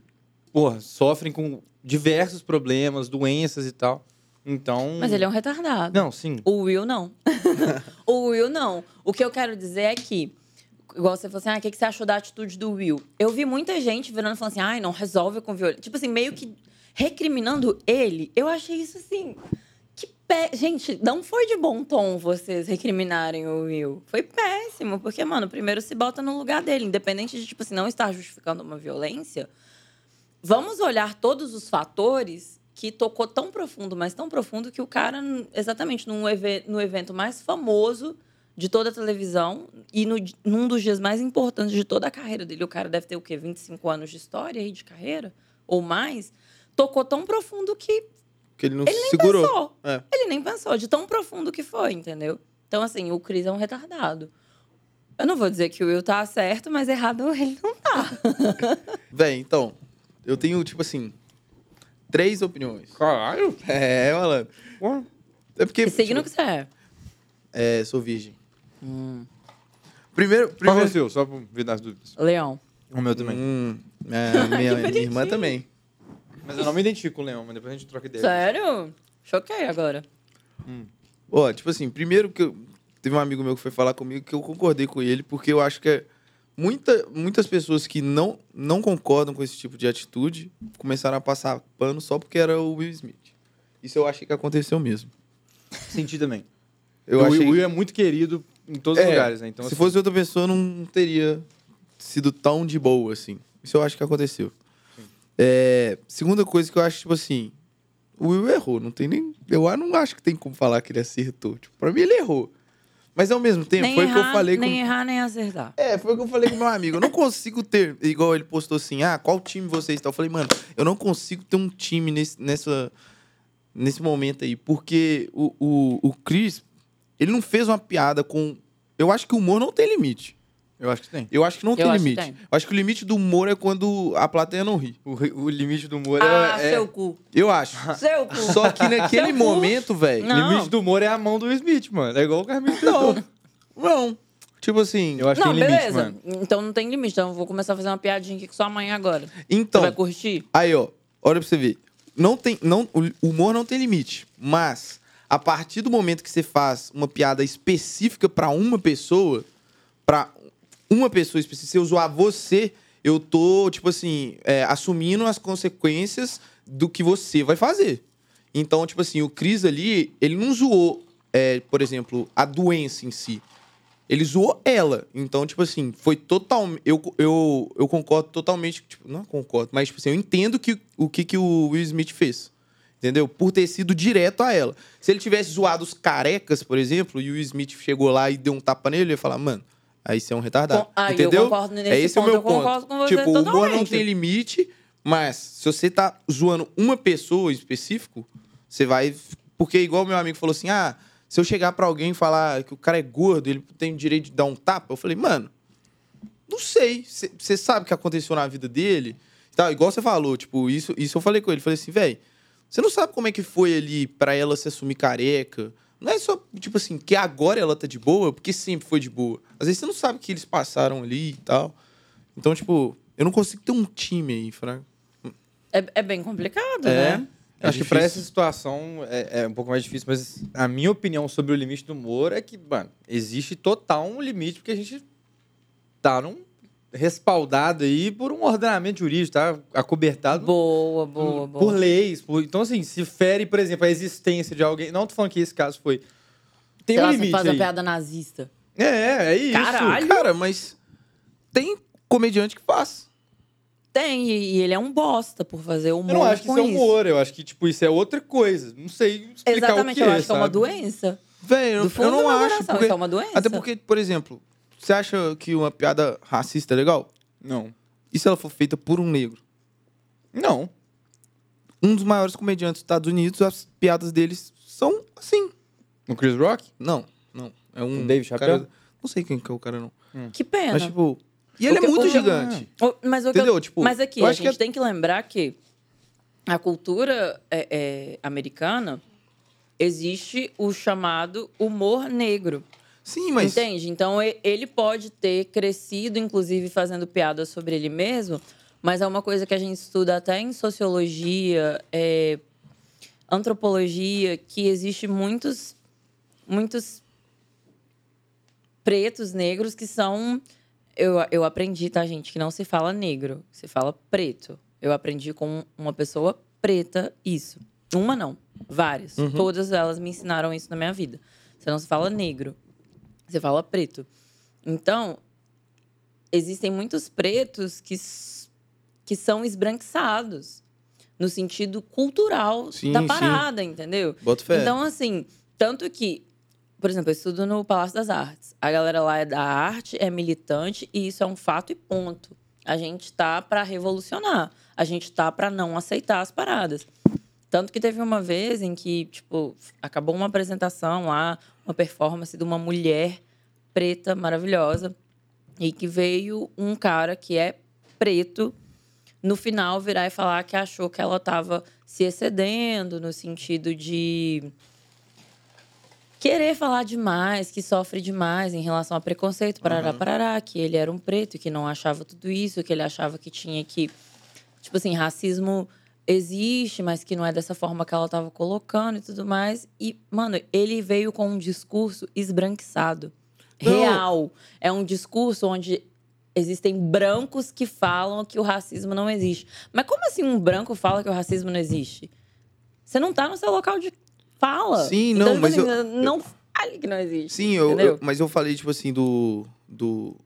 porra, sofrem com diversos problemas, doenças e tal. Então. Mas ele é um retardado. Não, sim. O Will não. o Will não. O que eu quero dizer é que, igual você falou assim, ah, o que você achou da atitude do Will? Eu vi muita gente virando e falando assim, ai, não resolve com violência. Tipo assim, meio que recriminando ele. Eu achei isso assim. Que pé. Gente, não foi de bom tom vocês recriminarem o Will. Foi péssimo, porque, mano, primeiro se bota no lugar dele, independente de, tipo assim, não estar justificando uma violência. Vamos olhar todos os fatores que tocou tão profundo, mas tão profundo que o cara, exatamente num eve- no evento mais famoso de toda a televisão e no, num dos dias mais importantes de toda a carreira dele, o cara deve ter o quê? 25 anos de história aí de carreira ou mais, tocou tão profundo que Que ele não ele nem segurou. pensou. É. Ele nem pensou de tão profundo que foi, entendeu? Então assim, o Chris é um retardado. Eu não vou dizer que o Will tá certo, mas errado ele não tá. Véi, então, eu tenho, tipo assim, três opiniões. Caralho. É, malandro. Porra. É porque. Que signo que você é? É, sou virgem. Primeiro. Qual é o primeiro... seu? Só pra ver das dúvidas. Leão. O meu também. Hum, é, minha, minha irmã também. Mas eu não me identifico com o Leão, mas depois a gente troca ideia. Sério? Choquei agora. Ó, tipo assim, primeiro que eu, teve um amigo meu que foi falar comigo que eu concordei com ele, porque eu acho que é muita, muitas pessoas que não, não concordam com esse tipo de atitude começaram a passar pano só porque era o Will Smith. Isso eu achei que aconteceu mesmo. Senti também. Eu o achei Will é muito querido em todos os É, lugares, né? Então, se assim, fosse outra pessoa, não teria sido tão de boa, assim. Isso eu acho que aconteceu. É, segunda coisa que eu acho, tipo assim, o Will errou. Não tem nem. Eu não acho que tem como falar que ele acertou. Tipo, pra mim, ele errou. Mas ao mesmo tempo, nem foi o que eu falei com. nem errar, nem acertar. É, foi o que eu falei com meu amigo. Eu não consigo ter. Igual ele postou assim: ah, qual time você está? Eu falei, mano, eu não consigo ter um time nesse, nessa, nesse momento aí. Porque o, o, o Chris, ele não fez uma piada com. Eu acho que o humor não tem limite. Eu acho que tem. Eu acho que não tem acho que limite. tem. Eu acho que o limite do humor é quando a plateia não ri. O, ri- o limite do humor Ah, é. é- seu cu. Eu acho. Seu cu. Só que naquele Seu cu. momento, velho. Não. O limite do humor é a mão do Smith, mano. É igual o Carminho Não. Não. Tipo assim. Eu acho Não, que tem limite, beleza. mano. Então não tem limite. Então eu vou começar a fazer uma piadinha aqui com sua mãe agora. Então. Você vai curtir? Aí, ó, olha pra você ver. Não tem, não, o humor não tem limite, mas a partir do momento que você faz uma piada específica pra uma pessoa, pra uma pessoa específica, se eu zoar você, eu tô, tipo assim, é, assumindo as consequências do que você vai fazer. Então, tipo assim, o Cris ali, ele não zoou, é, por exemplo, a doença em si. Ele zoou ela. Então, tipo assim, foi totalmente. Eu, eu, eu concordo totalmente. Tipo, não concordo, mas, tipo assim, eu entendo que, o que, que o Will Smith fez. Entendeu? Por ter sido direto a ela. Se ele tivesse zoado os carecas, por exemplo, e o Will Smith chegou lá e deu um tapa nele, eu ia falar, mano, aí você é um retardado. Com- eu entendeu? concordo nesse é esse ponto, o meu ponto. com você tipo, o humor não tem limite, mas se você tá zoando uma pessoa em específico, você vai. Porque, igual meu amigo falou assim: ah, se eu chegar pra alguém e falar que o cara é gordo, ele tem o direito de dar um tapa, eu falei, mano, não sei. Você sabe o que aconteceu na vida dele? Tá, igual você falou, tipo, isso, isso eu falei com ele. Falei assim, velho, você não sabe como é que foi ali pra ela se assumir careca. Não é só, tipo assim, que agora ela tá de boa, porque sempre foi de boa. Às vezes você não sabe o que eles passaram ali e tal. Então, tipo, eu não consigo ter um time aí, Fraga. É, é bem complicado, É. né? É acho que pra difícil. essa situação é, é um pouco mais difícil, mas a minha opinião sobre o limite do humor é que, mano, existe total um limite, porque a gente tá num respaldado aí por um ordenamento jurídico, tá? Acobertado Boa, boa, por, boa. por leis. por- então, assim, se fere, por exemplo, a existência de alguém. Não tô falando que esse caso foi. Tem Sei um lá, você limite. faz uma aí. piada nazista. É, é isso. Caralho. Cara, mas tem comediante que faz. Tem, e ele é um bosta por fazer humor Eu não acho que isso é humor, eu acho que, tipo, isso é outra coisa. Não sei explicar Exatamente, o que eu acho que é uma sabe? doença. Velho, eu, não acho. coração, Porque, isso é uma doença. até porque, por exemplo, você acha que uma piada racista é legal? Não. E se ela for feita por um negro? Não. um dos maiores comediantes dos Estados Unidos, as piadas deles são assim. O Chris Rock? Não, não. É um O Dave cara- Chappelle? Não sei quem que é o cara, não. Que pena. Mas, tipo. E ele é muito gigante. O- Mas, o que eu- Entendeu? Tipo, mas aqui, eu a acho que gente é- tem que lembrar que a cultura é, é, americana existe o chamado humor negro. Sim, mas. Entende? Então ele pode ter crescido, inclusive, fazendo piadas sobre ele mesmo, mas é uma coisa que a gente estuda até em sociologia, é, antropologia, que existe muitos, muitos pretos negros que são. Eu, eu aprendi, tá, gente, que não se fala negro, se fala preto. Eu aprendi com uma pessoa preta isso. Uma não, várias. Todas elas me ensinaram isso na minha vida. Você não se fala negro, você fala preto. Então, existem muitos pretos que, que são esbranquiçados no sentido cultural Sim, da sim. parada, entendeu? Bota fé. Então, assim, tanto que, por exemplo, eu estudo no Palácio das Artes. A galera lá é da arte, é militante, e isso é um fato e ponto. A gente tá para revolucionar. A gente tá para não aceitar as paradas. Tanto que teve uma vez em que, tipo, acabou uma apresentação lá, uma performance de uma mulher preta maravilhosa, e que veio um cara que é preto no final virar e falar que achou que ela estava se excedendo no sentido de querer falar demais, que sofre demais em relação a preconceito, parará, parará, que ele era um preto, que não achava tudo isso, que ele achava que tinha que tipo assim, racismo existe, mas que não é dessa forma que ela estava colocando e tudo mais. E, mano, ele veio com um discurso esbranquiçado. Não. Real. É um discurso onde existem brancos que falam que o racismo não existe. Mas como assim um branco fala que o racismo não existe? Você não tá no seu local de fala. Sim, Então, não, tipo mas assim, eu- não fale que não existe. Sim, eu, eu- mas eu falei, tipo assim, do. do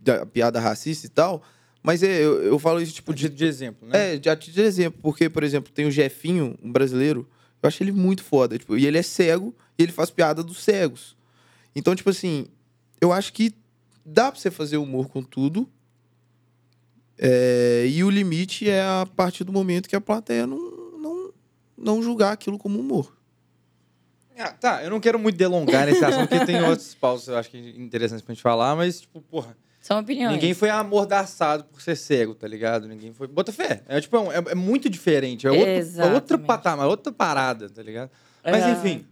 da piada racista e tal. Mas é, eu, eu falo isso, tipo, de. De, de exemplo, né? É, já te de exemplo, porque, por exemplo, tem o Jefinho, um brasileiro, eu acho ele muito foda. Tipo, e ele é cego e ele faz piada dos cegos. Então, tipo assim, eu acho que dá pra você fazer humor com tudo. É, e o limite é a partir do momento que a plateia não, não, não julgar aquilo como humor. Ah, tá, eu não quero muito delongar nesse assunto, porque tem outros pausos eu acho que interessantes pra gente falar, mas, tipo, porra, São opiniões. ninguém foi amordaçado por ser cego, tá ligado? Ninguém foi. Bota fé. É, tipo, é, é- é muito diferente. É, outro, é outra Exatamente. patamar, outra parada, tá ligado? Mas, É. enfim.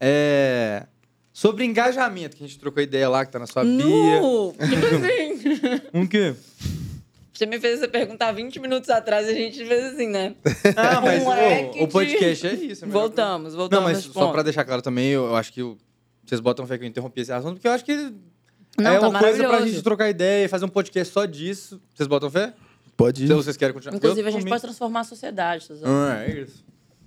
É, Sobre engajamento, que a gente trocou ideia lá, que tá na sua Bia. Nu! Tipo assim. Um quê? Você me fez essa pergunta há 20 minutos atrás e a gente fez assim, né? Ah, mas Um o, o de- podcast é isso. é melhor Voltamos, Não, voltamos. mas só pra deixar claro também, eu, eu acho que vocês botam fé que eu interrompi esse assunto, porque eu acho que Não, é tá uma coisa pra gente trocar ideia e fazer um podcast só disso. Vocês botam fé? Pode Se vocês querem continuar. Inclusive, Eu, a gente pode transformar a sociedade. Ah, é isso.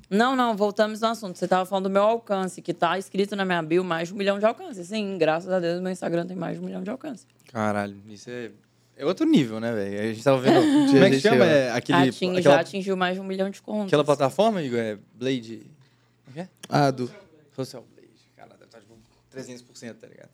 Não, não, voltamos no assunto. Você tava falando do meu alcance, que tá escrito na minha bio mais de um milhão de alcance. Sim, graças a Deus, meu Instagram tem mais de um milhão de alcance. Caralho, isso é, é outro nível, né, velho? A gente tava vendo. Como é que chama? É, aquele, Ating- aquela, Já atingiu mais de um milhão de contas. aquela plataforma, Igor? É Blade. Como é que é? Ah, do. Social Blade. Caralho, deve estar tipo 300%, tá ligado?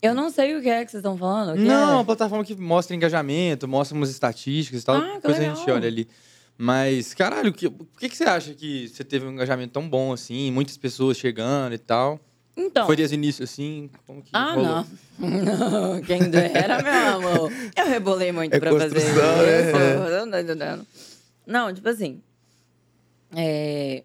Eu não sei o que é que vocês estão falando. Não, é é? uma plataforma que mostra engajamento, mostra umas estatísticas e tal. Ah, depois a gente legal. olha ali. Mas, caralho, que, por que, que você acha que você teve um engajamento tão bom assim? Muitas pessoas chegando e tal? Então. Foi desde o início assim? Como que Ah, rolou? não. Não, Quem dera, meu amor. Eu rebolei muito É pra fazer isso. né? Não, não, não, não. Não, tipo assim. é,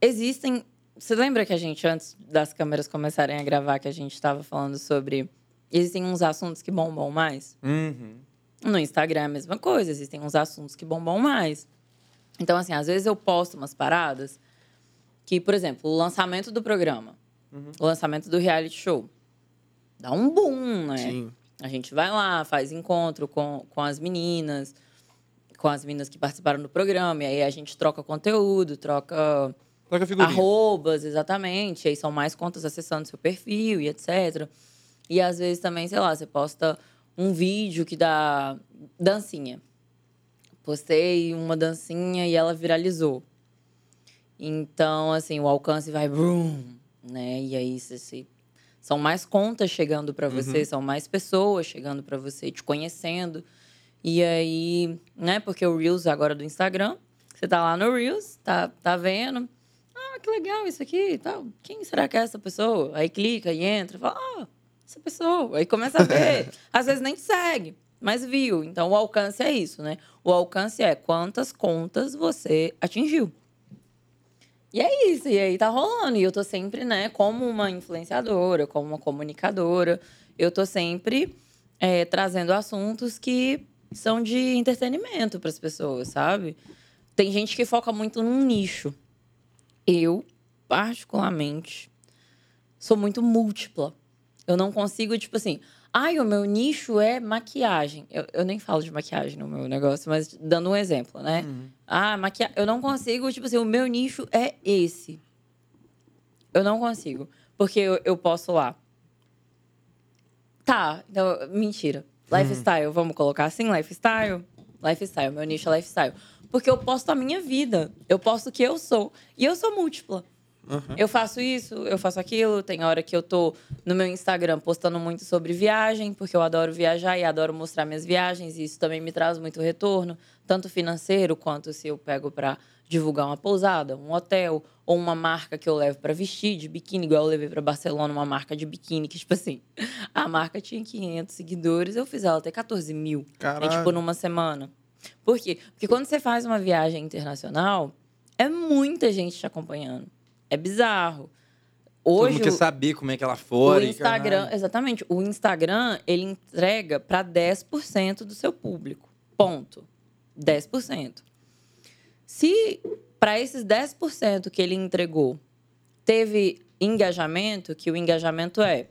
Existem. Você lembra que a gente, antes das câmeras começarem a gravar, que a gente estava falando sobre. Existem uns assuntos que bombam mais? Uhum. No Instagram é a mesma coisa, existem uns assuntos que bombam mais. Então, assim, às vezes eu posto umas paradas que, por exemplo, o lançamento do programa, o lançamento do reality show, dá um boom, né? Sim. A gente vai lá, faz encontro com, com as meninas, com as meninas que participaram do programa, e aí a gente troca conteúdo, troca Troca figurinha. arrobas, exatamente. Aí são mais contas acessando seu perfil e etc. E às vezes também, sei lá, você posta um vídeo que dá dancinha. Postei uma dancinha e ela viralizou. Então, assim, o alcance vai brum, né? E aí você, você- são mais contas chegando para você, são mais pessoas chegando para você, te conhecendo. E aí, né? Porque o Reels agora do Instagram, Você tá lá no Reels, tá, tá vendo. Ah, que legal isso aqui e tal. Quem será que é essa pessoa? Aí clica e entra e fala, ah, essa pessoa. Aí começa a ver. Às vezes nem segue, mas viu. Então o alcance é isso, né? O alcance é quantas contas você atingiu. E é isso, e aí tá rolando. E eu tô sempre, né, como uma influenciadora, como uma comunicadora, eu tô sempre é, trazendo assuntos que são de entretenimento para as pessoas, sabe? Tem gente que foca muito num nicho. Eu, particularmente, sou muito múltipla. Eu não consigo, tipo assim, ai, o meu nicho é maquiagem. Eu, eu nem falo de maquiagem no meu negócio, mas dando um exemplo, né? Ah, maquiagem. Eu não consigo, tipo assim, o meu nicho é esse. Eu não consigo. Porque eu, eu posso lá. Tá, então, mentira. Lifestyle, vamos colocar assim, lifestyle. Lifestyle, meu nicho é lifestyle. Porque eu posto a minha vida. Eu posto o que eu sou. E eu sou múltipla. Eu faço isso, eu faço aquilo. Tem hora que eu tô no meu Instagram postando muito sobre viagem, porque eu adoro viajar e adoro mostrar minhas viagens. E isso também me traz muito retorno, tanto financeiro quanto se eu pego para divulgar uma pousada, um hotel ou uma marca que eu levo para vestir de biquíni, igual eu levei para Barcelona uma marca de biquíni que tipo assim, a marca tinha 500 seguidores, eu fiz ela ter 14 mil, em, Caralho. tipo numa semana. Por quê? Porque quando você faz uma viagem internacional, é muita gente te acompanhando. É bizarro. Todo Hoje mundo quer o- saber como é que ela o fora. e Instagram, caralho. exatamente, o Instagram, ele entrega para 10% do seu público. Ponto. 10%. Se para esses 10% que ele entregou teve engajamento, que o engajamento é,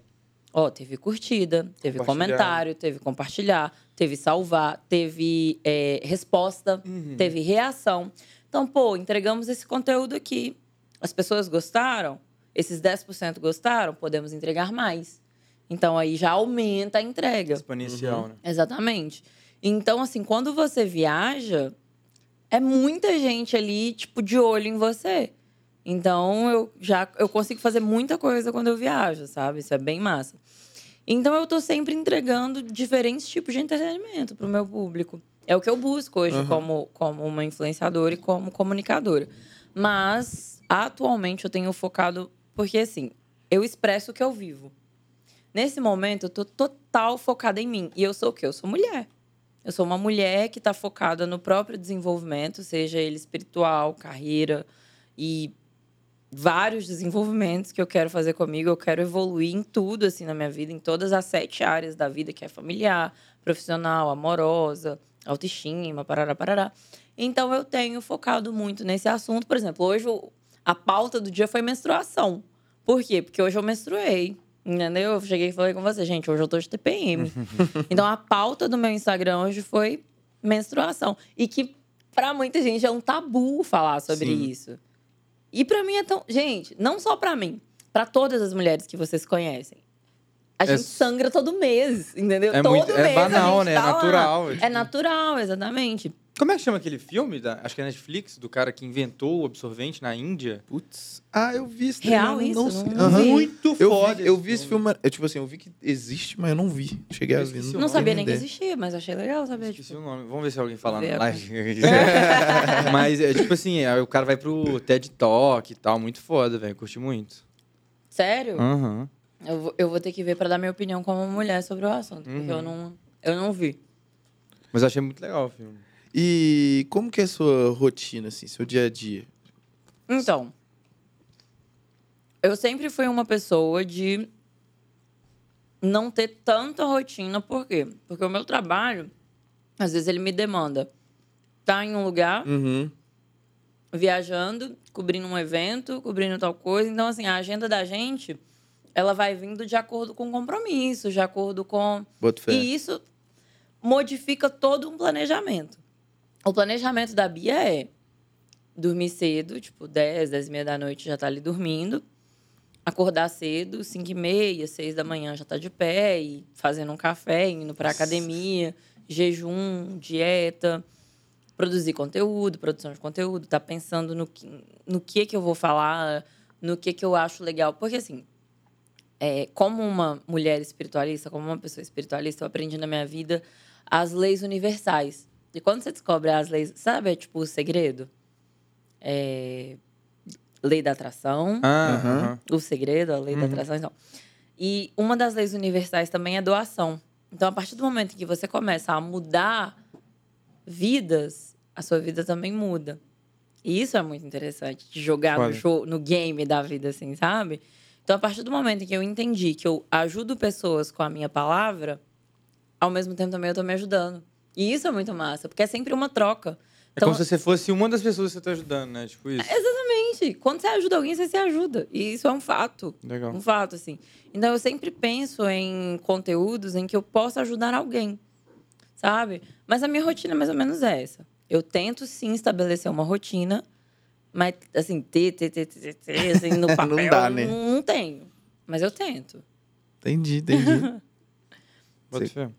ó, teve curtida, teve comentário, teve compartilhar, teve salvar, teve é, resposta, Uhum. teve reação. Então, pô, entregamos esse conteúdo aqui. As pessoas gostaram? Esses 10% gostaram? Podemos entregar mais. Então, aí já aumenta a entrega. Exponencial, né? Exatamente. Então, assim, quando você viaja, é muita gente ali, tipo, de olho em você. Então, eu já eu consigo fazer muita coisa quando eu viajo, sabe? Isso é bem massa. Então, eu tô sempre entregando diferentes tipos de entretenimento pro meu público. É o que eu busco hoje como, como uma influenciadora e como comunicadora. Mas, atualmente, eu tenho focado... Porque, assim, eu expresso o que eu vivo. Nesse momento, eu tô total focada em mim. E eu sou o quê? Eu sou mulher. Eu sou uma mulher que está focada no próprio desenvolvimento, seja ele espiritual, carreira e vários desenvolvimentos que eu quero fazer comigo. Eu quero evoluir em tudo, assim, na minha vida, em todas as sete áreas da vida, que é familiar, profissional, amorosa, autoestima, parará, parará. Então, eu tenho focado muito nesse assunto. Por exemplo, hoje a pauta do dia foi menstruação. Por quê? Porque hoje eu menstruei. Entendeu? Eu cheguei e falei com você, gente, hoje eu tô de TPM. então a pauta do meu Instagram hoje foi menstruação. E que pra muita gente é um tabu falar sobre Sim. isso. E pra mim é tão. Gente, não só pra mim, pra todas as mulheres que vocês conhecem. A É gente s- sangra todo mês, entendeu? É todo muito- é mês. a banal, né? tá lá. Natural, É tipo. natural, exatamente. Como é que chama aquele filme? Da, acho que é Netflix, do cara que inventou o absorvente na Índia. Putz. Ah, eu vi esse Real trailer, isso? Não. Não. Muito Eu foda. vi, eu vi esse filme. É tipo assim, eu vi que existe, mas eu não vi. Cheguei a Eu ver. Não nome. sabia nem que ideia. existia, mas achei legal saber. Esqueci Tipo, o nome. Vamos ver se alguém fala na live. Mas é tipo assim, aí o cara vai pro TED Talk e tal. Muito foda, velho. Curti muito. sério? Aham. Eu, vou, eu vou ter que ver pra dar minha opinião como mulher sobre o assunto, porque Uhum. eu não, eu não vi. Mas eu achei muito legal o filme. E como que é a sua rotina, assim, seu dia a dia? Então, eu sempre fui uma pessoa de não ter tanta rotina, por quê? Porque o meu trabalho, às vezes ele me demanda estar em um lugar, Uhum. viajando, cobrindo um evento, cobrindo tal coisa. Então, assim, a agenda da gente, ela vai vindo de acordo com compromissos, de acordo com. E isso modifica todo um planejamento. O planejamento da Bia é dormir cedo, tipo 10, 10 e meia da noite já tá ali dormindo. Acordar cedo, 5 e meia, 6 da manhã já tá de pé e fazendo um café, indo pra academia, jejum, dieta, produzir conteúdo, produção de conteúdo, tá pensando no que, no que que eu vou falar, no que que eu acho legal. Porque assim, é, como uma mulher espiritualista, como uma pessoa espiritualista, eu aprendi na minha vida as leis universais. E quando você descobre as leis, sabe, é tipo o segredo? é, lei da atração, Ah, Aham. aham. o segredo, a lei da Uhum. atração. Então. E uma das leis universais também é doação. Então, a partir do momento que você começa a mudar vidas, a sua vida também muda. E isso é muito interessante, de jogar no, show, no game da vida, assim, sabe? Então, a partir do momento em que eu entendi que eu ajudo pessoas com a minha palavra, ao mesmo tempo também eu tô me ajudando. E isso é muito massa, porque é sempre uma troca. É como se você fosse uma das pessoas que você tá ajudando, né? Tipo isso. Exatamente. Quando você ajuda alguém, você se ajuda. E isso é um fato. Legal. Um fato, assim. Então, eu sempre penso em conteúdos em que eu possa ajudar alguém, sabe? Mas a minha rotina, mais ou menos, é essa. Eu tento, sim, estabelecer uma rotina, mas, assim, ter, ter, ter, ter, ter, assim, no Não papel, dá, né? não, não tenho. Mas eu tento. Entendi, entendi. Fé.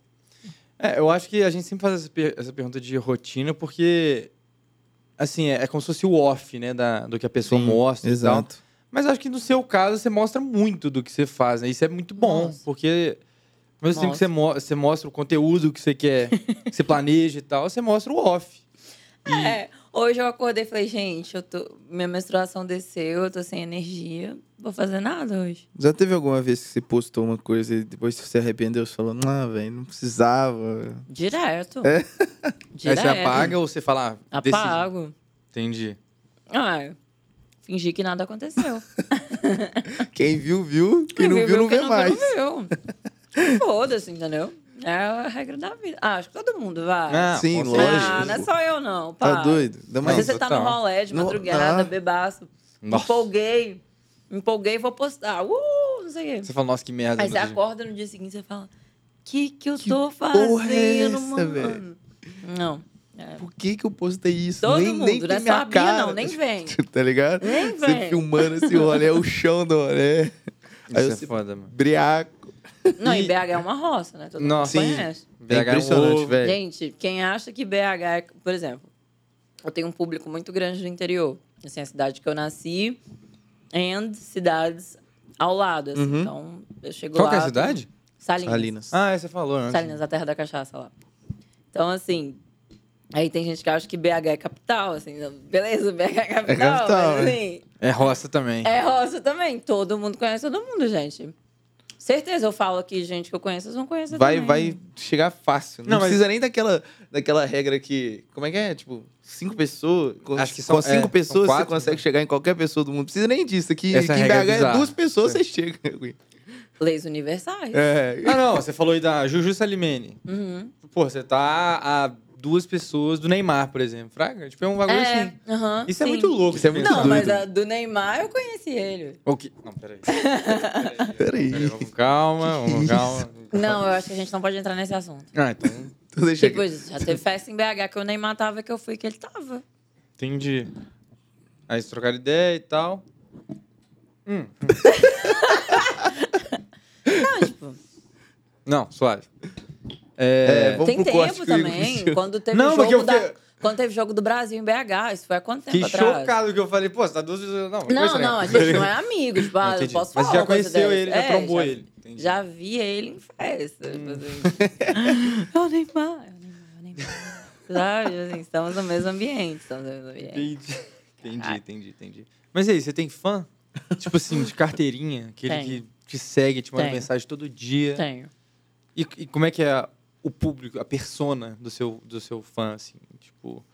É, eu acho que a gente sempre faz essa, per- essa pergunta de rotina porque, assim, é, é como se fosse o off, né? Da, do que a pessoa Sim, mostra e tal. Exato. Mas acho que no seu caso você mostra muito do que você faz, né? Isso é muito bom, Mostra. porque ao mesmo tempo que você, mo- você mostra o conteúdo que você quer, que você planeja e tal, você mostra o off. É, hoje eu acordei e falei, gente, eu tô, minha menstruação desceu, eu tô sem energia, vou fazer nada hoje. Já teve alguma vez que você postou uma coisa e depois você se arrependeu, você falou, ah, velho, não precisava. Direto. É? Aí Direto. você apaga ou você fala... ah. Apago. Entendi. Ah, fingi que nada aconteceu. Quem viu, viu. Quem não viu, não quem vê mais. Não viu. Foda-se, entendeu? É a regra da vida. Ah, acho que todo mundo vai. Ah, Sim, lógico. Ah, não é só eu, não. Tá pá. doido? Ainda Às mais. vezes você tá no rolê de No- madrugada, ah. bebaço. Nossa. empolguei. Empolguei, vou postar. Uh, não sei o quê. Você fala, nossa, que merda. Aí você dia. acorda no dia seguinte e você fala: que que eu Que tô porra é fazendo, essa, mano? velho? Não. É. Por que que eu postei isso? Todo nem, mundo, nem não tem é só minha a Bia, cara. não, nem vem. tá ligado? Nem Você vem. filmando esse rolê, o chão do rolê. Aí Isso é você foda, mano. briaco. Não, e E- BH é uma roça, né? Todo Nossa. mundo conhece. BH É é um impressionante, velho. Gente, quem acha que BH é. Por exemplo, eu tenho um público muito grande no interior. Assim, a cidade que eu nasci and cidades ao lado. assim. Uhum. Então, eu chego Qual lá. que é a cidade? Salinas. Salinas. Ah, é, você falou antes. Salinas, a terra da cachaça lá. Então, assim. Aí tem gente que acha que BH é capital, assim. Beleza, BH é capital. capital, mas, é. assim, É roça também. é roça também. Todo mundo conhece todo mundo, gente. Certeza, eu falo aqui, gente que eu conheço, vocês não conhecem Vai, também. vai chegar fácil. Não, Não, mas- precisa nem daquela, daquela regra que. Como é que é? Tipo, cinco pessoas. Com, Acho que são- com cinco é, são pessoas quatro, você consegue né? chegar em qualquer pessoa do mundo. Não precisa nem disso. Aqui, Essa aqui em regra é BH é duas pessoas, Sim. você chega. Leis universais. É. Ah, não, você falou aí da Juju Salimene. Uhum. Pô, você tá a duas pessoas do Neymar, por exemplo. Fraga? Tipo, é um bagulho É, assim. aham, Isso é sim. muito louco. Isso é muito. Não, mas doido. a do Neymar eu conheci ele. O que... Não, peraí. Peraí, Peraí. vamos calma, vamos calma. Não, eu acho que a gente não pode entrar nesse assunto. Ah, então... Então deixa Tipo, já teve festa em BH que o Neymar tava que eu fui que ele tava. Entendi. Aí eles trocaram ideia e tal. Hum. Não, tipo, Não, suave. É, É... vamos tem pro tempo que também. Quando teve Não, jogo eu da... Quando teve jogo do Brasil em BH, isso foi há quanto tempo Fiquei atrás? chocado que eu falei, pô, você tá duas vezes... Não, Não, não, a gente não é amigo, tipo, ah, eu posso Mas falar já uma coisa conheceu ele, já É, trombou já- ele. Entendi. Já vi ele em festa. Tipo assim. é o Neymar, é o Neymar. Sabe? Assim, estamos no mesmo ambiente. Estamos no mesmo ambiente. Entendi. Entendi, Ah. entendi, entendi. Mas aí, você tem fã? tipo assim, de carteirinha? Aquele Tenho. que te segue, te manda Tenho. mensagem todo dia. Tenho. E, e como é que é o público, a persona do seu, do seu fã, assim? Tipo,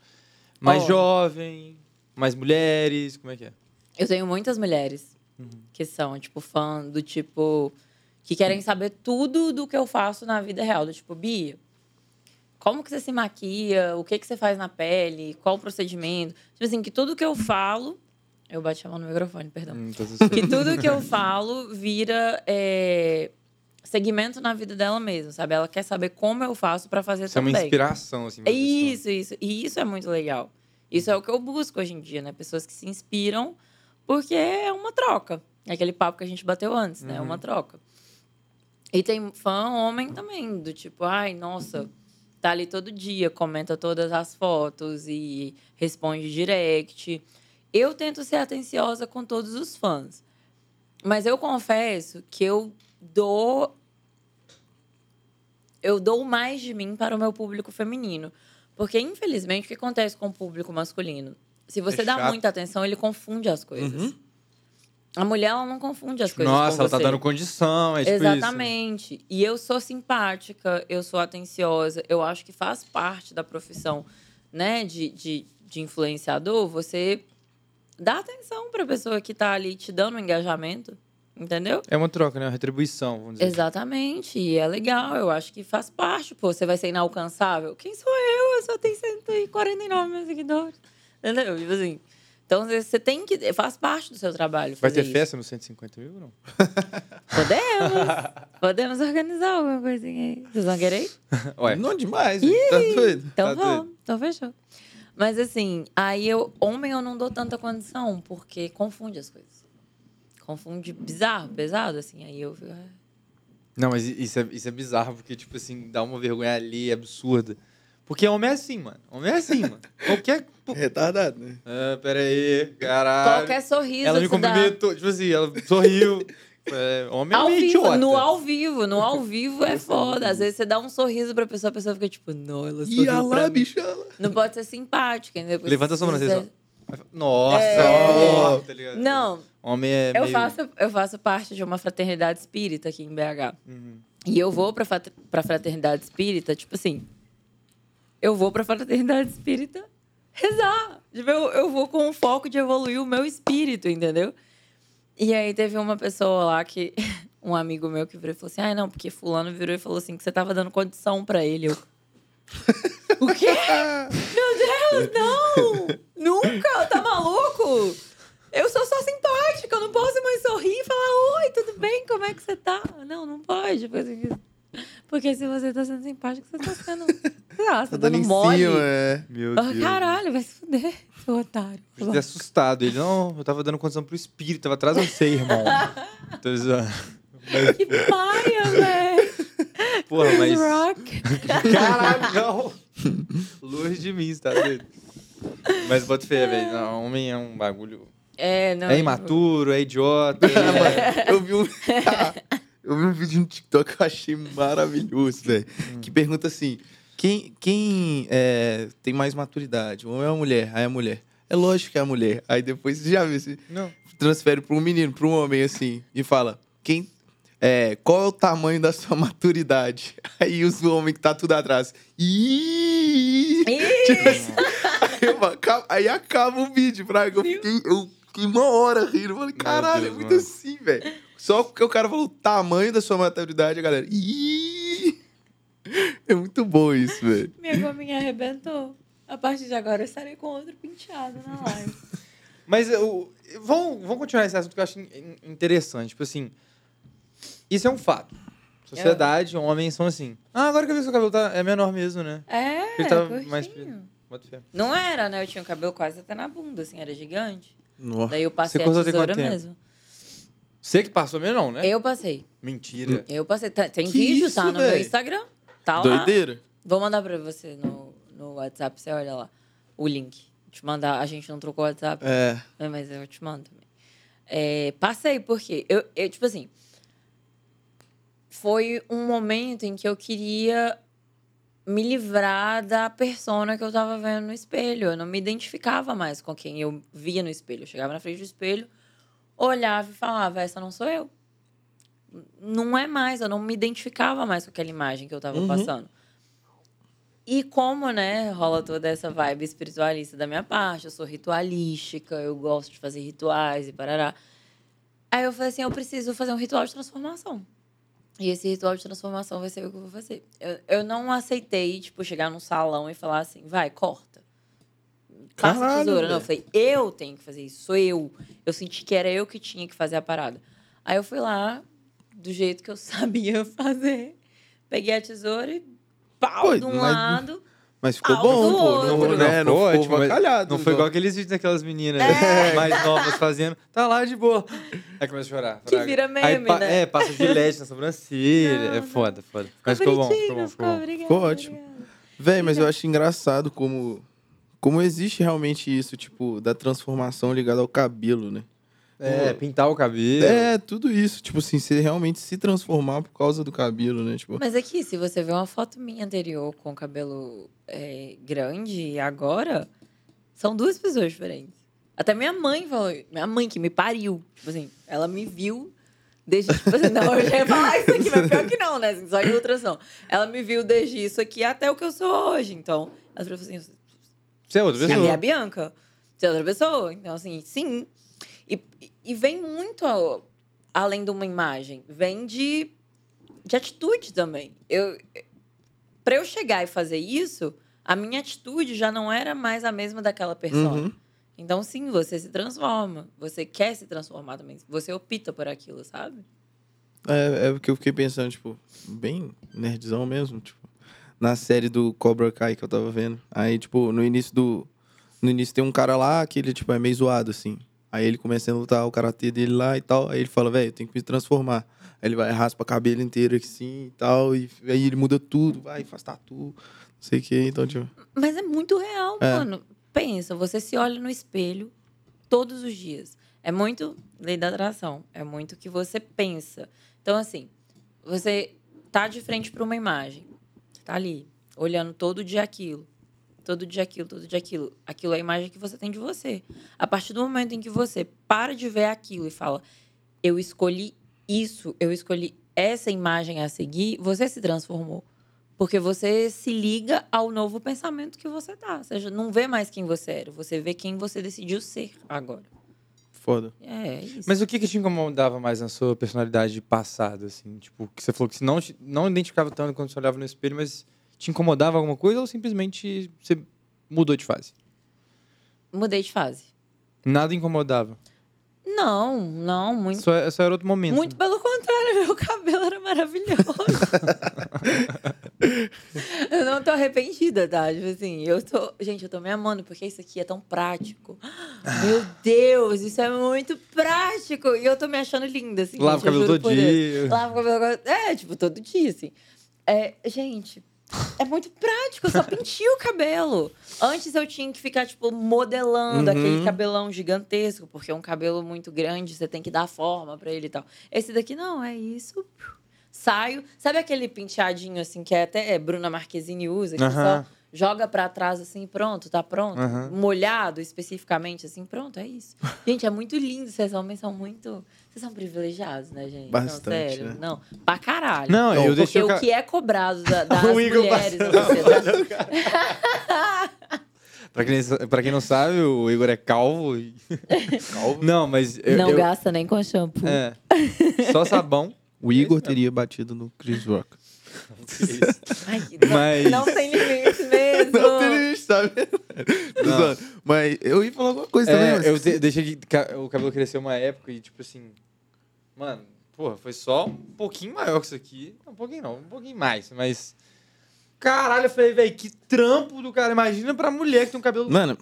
mais Ó. jovem, mais mulheres, como é que é? Eu tenho muitas mulheres Uhum. que são, tipo, fã do tipo. que querem saber tudo do que eu faço na vida real. Do tipo, Bia, como que você se maquia? O que que você faz na pele? Qual o procedimento? Tipo assim, que tudo que eu falo. Eu bati a mão no microfone, perdão. Hum, tá que tudo que eu falo vira é, segmento na vida dela mesmo, sabe? Ela quer saber como eu faço pra fazer Isso é uma também. inspiração, assim. Isso, isso. E isso é muito legal. Isso é o que eu busco hoje em dia, né? Pessoas que se inspiram, porque é uma troca. É aquele papo que a gente bateu antes, né? É Uhum. uma troca. E tem fã homem também, do tipo, ai, nossa, tá ali todo dia, comenta todas as fotos e responde direct. Eu tento ser atenciosa com todos os fãs. Mas eu confesso que eu dou eu dou mais de mim para o meu público feminino. Porque, infelizmente, o que acontece com o público masculino? Se você É dá muita atenção, ele confunde as coisas. A mulher, ela não confunde as coisas Nossa, ela tá você. dando condição, é tipo isso. Exatamente. E eu sou simpática, eu sou atenciosa. Eu acho que faz parte da profissão, né, de, de, de influenciador, você dá atenção pra pessoa que tá ali te dando um engajamento, entendeu? É uma troca, né? Uma retribuição, vamos dizer. Exatamente. E é legal, eu acho que faz parte. Pô, você vai ser inalcançável? Quem sou eu? Eu só tenho 149 mil seguidores. Entendeu? Tipo assim. Então você tem que. Faz parte do seu trabalho. Vai ter isso. festa nos 150 mil ou não? Podemos. Podemos organizar alguma coisinha aí. Vocês vão querer? ir? Ué, Não demais, velho. Tá doido. Então Tá vamos. doido. Então fechou. Mas assim, aí eu. Homem eu não dou tanta condição, porque confunde as coisas. Confunde bizarro, pesado, assim. Aí eu fico. ah, Não, mas isso é, isso é bizarro, porque, tipo assim, dá uma vergonha ali, é absurda. Porque homem é assim, mano. Homem é assim, mano. Qualquer. Retardado, né? Ah, pera aí, caralho. Qualquer sorriso Ela me que dá. cumprimentou, tipo assim, ela sorriu. É, homem é Ao meio vivo, idiota. no ao vivo, no ao vivo é foda. Às vezes você dá um sorriso pra pessoa, a pessoa fica tipo, não, ela sorriu Ia pra lá, lá. Não pode ser simpática, entendeu? Levanta a sobrancelha Você-. Nossa, É. ó, tá ligado? Não, Homem é eu meio... faço, eu faço parte de uma fraternidade espírita aqui em BH. Uhum. E eu vou pra, pra fraternidade espírita, tipo assim. Eu vou pra fraternidade espírita rezar. Tipo, eu, eu vou com o foco de evoluir o meu espírito, entendeu? E aí teve uma pessoa lá que. Um amigo meu que virou e falou assim: ai, não, porque fulano virou e falou assim que você tava dando condição pra ele. Eu. o quê? Meu Deus, não! Nunca! Tá maluco? Eu sou só simpática, eu não posso mais sorrir e falar: Oi, tudo bem? Como é que você tá? Não, não pode. Porque, se você tá sendo simpático, você tá sendo. Você Tá dando mole. cima, é. Meu Ah, Deus. caralho, vai se fuder, seu otário. Ter assustado. Ele, não, eu tava dando condição pro espírito, tava atrás de você, irmão. Que paia, velho. Porra, mas... Rock. Caralho, não. Longe de mim, tá doido? Mas bota fé, velho. Homem é um bagulho... É, não. É imaturo, é idiota. é- Eu vi um. eu vi um vídeo no TikTok que eu achei maravilhoso, velho. Que pergunta assim: quem, quem é, tem mais maturidade? Um homem ou uma mulher? Aí a mulher. É lógico que é a mulher. Aí depois você já você Não. transfere para um menino, para um homem assim, e fala: quem. É, qual é o tamanho da sua maturidade? Aí os homens que tá tudo atrás. Ih! Tipo assim, aí, aí acaba o vídeo, Fraga. Eu fiquei, eu fiquei uma hora rindo. Eu falei, caralho, Deus, é muito mano. assim, velho. Só porque o cara falou o tamanho da sua maturidade, a galera. Ih! É muito bom isso, velho. Minha gominha arrebentou. A partir de agora eu estarei com outro penteado na live. Mas eu, vamos, vamos continuar esse assunto que eu acho in- interessante. Tipo assim, isso é um fato. Sociedade, homens são assim. Ah, agora que eu vi que seu cabelo tá, é menor mesmo, né? É, Ele tava curtinho. mais-. Não era, né? Eu tinha o cabelo quase até na bunda, assim, era gigante. Nossa. Daí eu passei Você a tesoura mesmo. Você que passou mesmo, não, né? Eu passei. Mentira. Eu passei. Tá- Tem Que vídeo, isso, tá? No meu? Instagram. Tá lá. Doideira? Vou mandar pra você no, no WhatsApp, você olha lá. O link. Te mandar. A gente não trocou o WhatsApp. É. É, mas eu te mando também. É, passei, porque eu, eu, tipo assim, foi um momento em que eu queria me livrar da persona que eu tava vendo no espelho. Eu não me identificava mais com quem eu via no espelho. Eu chegava na frente do espelho, olhava e falava, essa não sou eu. Não é mais, eu não me identificava mais com aquela imagem que eu tava Uhum. passando. E como, né, rola toda essa vibe espiritualista da minha parte, eu sou ritualística, eu gosto de fazer rituais e parará. Aí eu falei assim, eu preciso fazer um ritual de transformação. E esse ritual de transformação vai ser o que eu vou fazer. Eu, eu não aceitei, tipo, chegar num salão e falar assim, vai, corta. Passa a Caralho, tesoura. Não, eu falei, eu tenho que fazer isso, sou eu. Eu senti que era eu que tinha que fazer a parada. Aí eu fui lá, do jeito que eu sabia fazer. Peguei a tesoura e pau Pô, de um mas- lado. Mas ficou Ah, bom, pô. Não, né? não foi ficou ótimo. Não foi igual aqueles vídeos daquelas meninas É. mais novas fazendo. Tá lá de boa. Aí começa a chorar. Que fraga. vira Aí meme, pa- né? É, passa gilete na sobrancelha. Não, é não. foda, foda. Mas ficou bom, ficou bom, ficou bom. obrigada, Ficou ótimo. Véi, mas eu acho engraçado como, como existe realmente isso, tipo, da transformação ligada ao cabelo, né? É, pintar o cabelo. É, tudo isso. Tipo assim, você realmente se transformar por causa do cabelo, né? Tipo, Mas aqui, se você vê uma foto minha anterior com o cabelo é, grande e agora, São duas pessoas diferentes. Até minha mãe falou, minha mãe que me pariu. Tipo assim, ela me viu desde, tipo assim, não, eu já ia falar isso aqui, mas pior que não, né? Assim, só em ultrassom. Ela me viu desde isso aqui até o que eu sou hoje. Então, ela falou assim, Você é outra Você pessoa. é a Bianca. Você é outra pessoa. Então, assim, sim. E, e vem muito além de uma imagem. Vem de, de atitude também. Eu, para eu chegar e fazer isso, a minha atitude já não era mais a mesma daquela pessoa. Uhum. Então, sim, você se transforma. Você quer se transformar também. Você opta por aquilo, sabe? É, é porque eu fiquei pensando, tipo, bem nerdzão mesmo, tipo, na série do Cobra Kai que eu tava vendo. Aí, tipo, no início do. No início tem um cara lá que ele, tipo, é meio zoado, assim. Aí ele começa a lutar o karatê dele lá e tal. Aí ele fala, velho, eu tenho que me transformar. Aí ele vai, raspa a cabelo inteiro assim e tal. E aí ele muda tudo, vai, faz tatu, não sei o que. Então, tipo. Mas é muito real, É. mano. Pensa, você se olha no espelho todos os dias. É muito lei da atração. É muito o que você pensa. Então, assim, você tá de frente para uma imagem. Tá ali, olhando todo dia aquilo. Todo dia aquilo, todo dia aquilo. Aquilo é a imagem que você tem de você. A partir do momento em que você para de ver aquilo e fala, eu escolhi isso, eu escolhi essa imagem a seguir, você se transformou. Porque você se liga ao novo pensamento que você tá. Ou seja, não vê mais quem você era, você vê quem você decidiu ser agora. Foda. É, é isso. Mas o que, que te incomodava mais na sua personalidade passada, assim? Tipo, que você falou que você não, não identificava tanto quando você olhava no espelho, mas te incomodava alguma coisa ou simplesmente você mudou de fase? Mudei de fase. Nada incomodava. Não, não, muito. Só, só era outro momento. Muito pelo contrário, meu cabelo era maravilhoso. eu não tô arrependida, tá? Tipo assim, eu tô. Gente, eu tô me amando, porque isso aqui é tão prático. Meu Deus, isso é muito prático. E eu tô me achando linda, assim. Lava o cabelo todo dia. Lava o cabelo. É, tipo, todo dia, assim. É, gente, é muito prático, eu só pentio o cabelo. Antes eu tinha que ficar, tipo, modelando Uhum. aquele cabelão gigantesco, porque é um cabelo muito grande, você tem que dar forma pra ele e tal. Esse daqui não, é isso. Saio. Sabe aquele penteadinho, assim, que é até é, Bruna Marquezine usa, que só joga pra trás, assim, pronto, tá pronto. Molhado especificamente, assim, pronto, é isso. Gente, é muito lindo. Vocês homens são muito. Vocês são privilegiados, né, gente? Bastante, Não, sério. né? Não, pra caralho. Não, eu Porque deixei o o que é cobrado da- das mulheres na passando- sociedade. Pra quem, pra quem não sabe, o Igor é calvo. Calvo? Não, mas. Eu, Não eu- gasta nem com shampoo. É. Só sabão. O Igor teria batido no Chris Rock. Ai, não, Mas- não tem limite mesmo. Não teria, sabe? Tô Não. Mas eu ia falar alguma coisa também. É, mas- eu de- deixei ca- o cabelo crescer uma época e, tipo assim. Mano, porra, foi só um pouquinho maior que isso aqui. Um pouquinho não, um pouquinho mais, mas. Caralho, eu falei, velho, que trampo do cara. Imagina pra mulher que tem um cabelo Mano,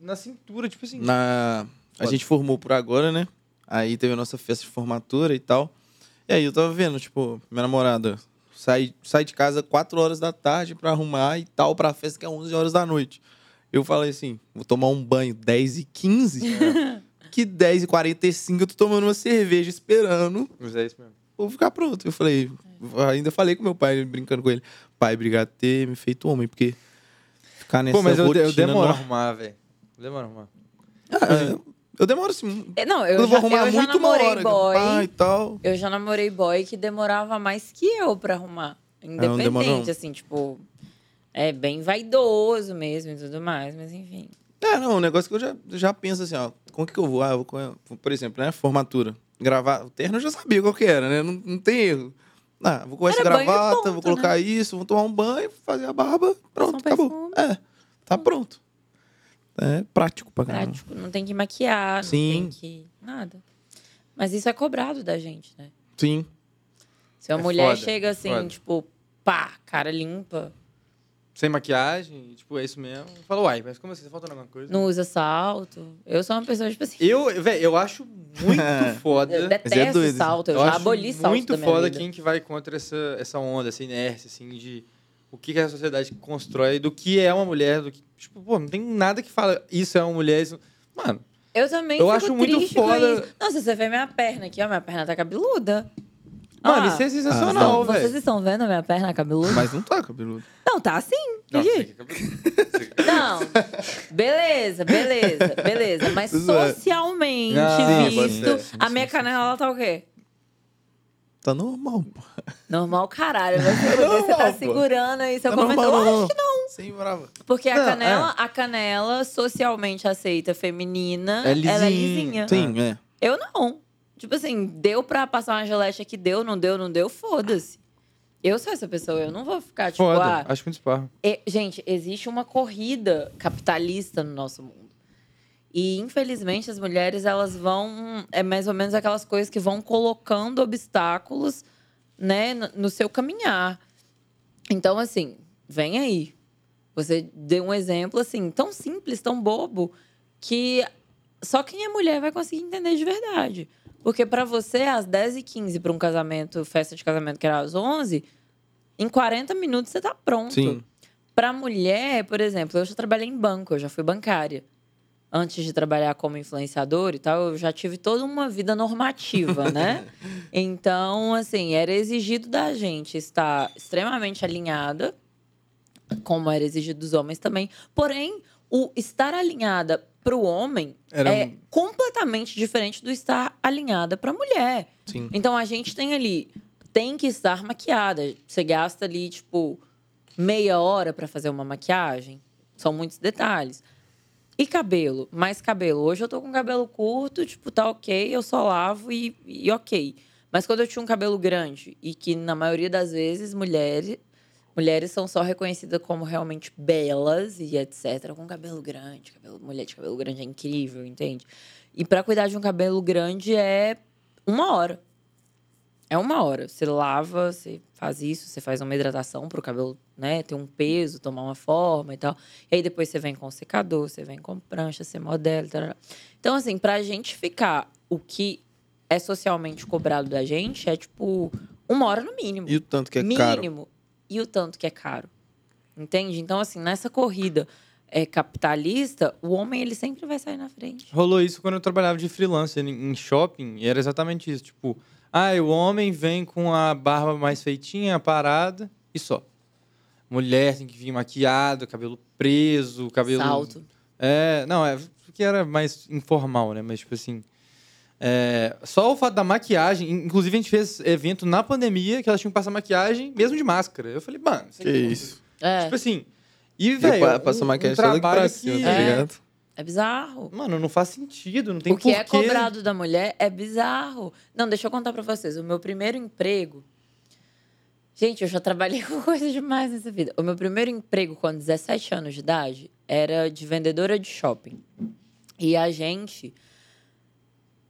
na cintura, tipo assim. na... a gente formou por agora, né? Aí teve a nossa festa de formatura e tal. E aí eu tava vendo, tipo, minha namorada sai, sai de casa 4 horas da tarde pra arrumar e tal, pra festa que é 11 horas da noite. Eu falei assim, vou tomar um banho 10 e 15 que 10 e 45 eu tô tomando uma cerveja esperando Mas é isso mesmo. vou ficar pronto. Eu falei, ainda falei com meu pai, brincando com ele. Pai, obrigado por ter me feito homem, porque ficar nessa Pô, mas eu, eu demoro a arrumar, velho. Demoro a arrumar. Ah, eu, eu demoro assim. É, Não, Eu, eu, vou já, arrumar eu já muito namorei hora. boy. pá, e tal. Eu já namorei boy que demorava mais que eu pra arrumar. demorou, Independente, não? assim, tipo. É bem vaidoso mesmo e tudo mais, mas enfim. É, não, um negócio que eu já, já penso assim, ó. Como que eu vou? Ah, eu vou, por exemplo, né? Formatura. Gravar. O terno eu já sabia qual que era, né? Não, não tem erro. Ah, vou com essa Era gravata, ponto, vou colocar isso, vou tomar um banho, fazer a barba, pronto, acabou. É, tá pronto. É prático pra caramba. Prático, não tem que maquiar, não Sim. tem que. Nada. Mas isso é cobrado da gente, né? Sim. Se uma É mulher foda, chega assim, foda. tipo, pá, cara limpa, Sem maquiagem, tipo, é isso mesmo. Fala, uai, mas como assim? Tá faltando alguma coisa? não usa salto. Eu sou uma pessoa, tipo assim. Eu, velho, eu acho muito foda. Eu detesto é salto, eu, Eu já acho aboli salto muito da minha foda vida. quem que vai contra essa, essa onda, essa inércia, assim, de o que, que a sociedade constrói, do que é uma mulher, do que... Tipo, pô, não tem nada que fala isso é uma mulher, isso... Mano, Eu também Eu fico acho muito foda- isso. Nossa, você vê minha perna aqui, ó, minha perna tá cabeluda. Mano, Ah, isso é Ah, sensacional, não, Vocês velho. estão vendo a minha perna cabeluda? Mas não tá cabeludo. Não, tá assim. Não, quer- Não, beleza, beleza, beleza. Mas bem. socialmente Ah, sim, visto, ser. a minha canela ela tá o quê? Tá normal, pô. Normal, caralho. Vai se fuder, você tá Normal, pô. segurando aí seu Tá comentário. normal, não, que não. Sem brava. Porque a Não, canela, a canela socialmente aceita feminina, É ela é lisinha. lisinha. Sim, é. Eu não. Tipo assim, deu pra passar uma gilete aqui, deu, não deu, não deu, foda-se. Eu sou essa pessoa, eu não vou ficar tipo, Foda, ah, acho muito esparro. E, gente, existe uma corrida capitalista no nosso mundo. E, infelizmente, as mulheres, elas vão... É mais ou menos aquelas coisas que vão colocando obstáculos, né, no, no seu caminhar. Então, assim, vem aí. Você deu um exemplo, assim, tão simples, tão bobo, que só quem é mulher vai conseguir entender de verdade. Porque para você, às 10h15 para um casamento, festa de casamento que era às 11 em 40 minutos você tá pronto. Sim. Para mulher, por exemplo, eu já trabalhei em banco, eu já fui bancária. Antes de trabalhar como influenciador e tal, eu já tive toda uma vida normativa, né? Então, assim, era exigido da gente estar extremamente alinhada, como era exigido dos homens também. Porém, o estar alinhada para o homem Era é completamente diferente do estar alinhada para a mulher. Sim. Então a gente tem ali, tem que estar maquiada. Você gasta ali, tipo, meia hora para fazer uma maquiagem. São muitos detalhes. E cabelo? Mais cabelo. Hoje eu tô com cabelo curto, tipo, tá ok, eu só lavo e, e ok. Mas quando eu tinha um cabelo grande, e que na maioria das vezes mulheres, mulheres são só reconhecidas como realmente belas e etc. Com cabelo grande, cabelo, mulher de cabelo grande é incrível, entende? E para cuidar de um cabelo grande é uma hora. É uma hora. Você lava, você faz isso, você faz uma hidratação para o cabelo né, ter um peso, tomar uma forma e tal. E aí depois você vem com secador, você vem com prancha, você modela. Tarará. Então, assim, pra gente ficar o que é socialmente cobrado da gente é tipo uma hora no mínimo. E o tanto que é caro. mínimo. E o tanto que é caro. Entende? Então, assim, nessa corrida é, capitalista, o homem ele sempre vai sair na frente. Rolou isso quando eu trabalhava de freelancer em em shopping, e era exatamente isso. Tipo, ah, o homem vem com a barba mais feitinha, parada, e só. Mulher tem que vir maquiado, cabelo preso, cabelo. Salto. É, não, é porque era mais informal, né? Mas, tipo assim. é, só o fato da maquiagem. in- Inclusive, a gente fez evento na pandemia que elas tinham que passar maquiagem mesmo de máscara. Eu falei, mano, Que isso. É, Tipo assim. E, velho. pa- passo um, maquiagem um só daqui pra trabalho cima, que, tá É. ligado? É bizarro. Mano, não faz sentido, não tem o que é porquê. cobrado da mulher é bizarro. Não, deixa eu contar pra vocês. O meu primeiro emprego. Gente, eu já trabalhei com coisa demais nessa vida. O meu primeiro emprego, com 17 anos de idade, era de vendedora de shopping. E a gente,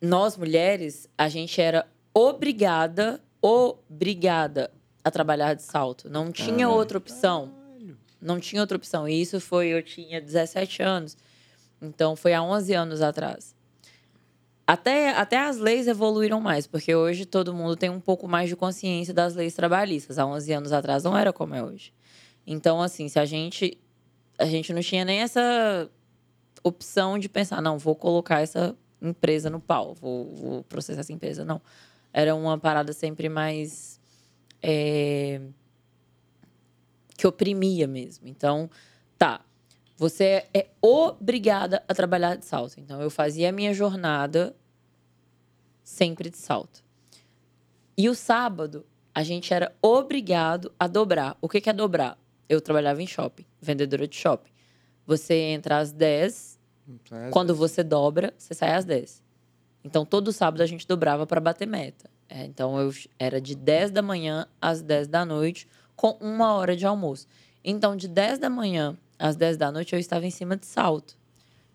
nós mulheres, a gente era obrigada, obrigada a trabalhar de salto. Não tinha outra opção. Não tinha outra opção. E isso foi, eu tinha 17 anos. Então, foi há 11 anos atrás. Até, até as leis evoluíram mais, porque hoje todo mundo tem um pouco mais de consciência das leis trabalhistas. Há 11 anos atrás não era como é hoje. Então, assim, se a gente. A gente não tinha nem essa opção de pensar, não, vou colocar essa empresa no pau, vou, vou processar essa empresa. Não. Era uma parada sempre mais. é, que oprimia mesmo. Então, tá. Você é obrigada a trabalhar de salto. Então, eu fazia a minha jornada sempre de salto. E o sábado, a gente era obrigado a dobrar. O que que é dobrar? Eu trabalhava em shopping, vendedora de shopping. Você entra às 10, É, quando você dobra, você sai às 10. Então, todo sábado a gente dobrava para bater meta. É, então, eu era de 10 da manhã às 10 da noite, com uma hora de almoço. Então, de 10 da manhã às 10 da noite, eu estava em cima de salto.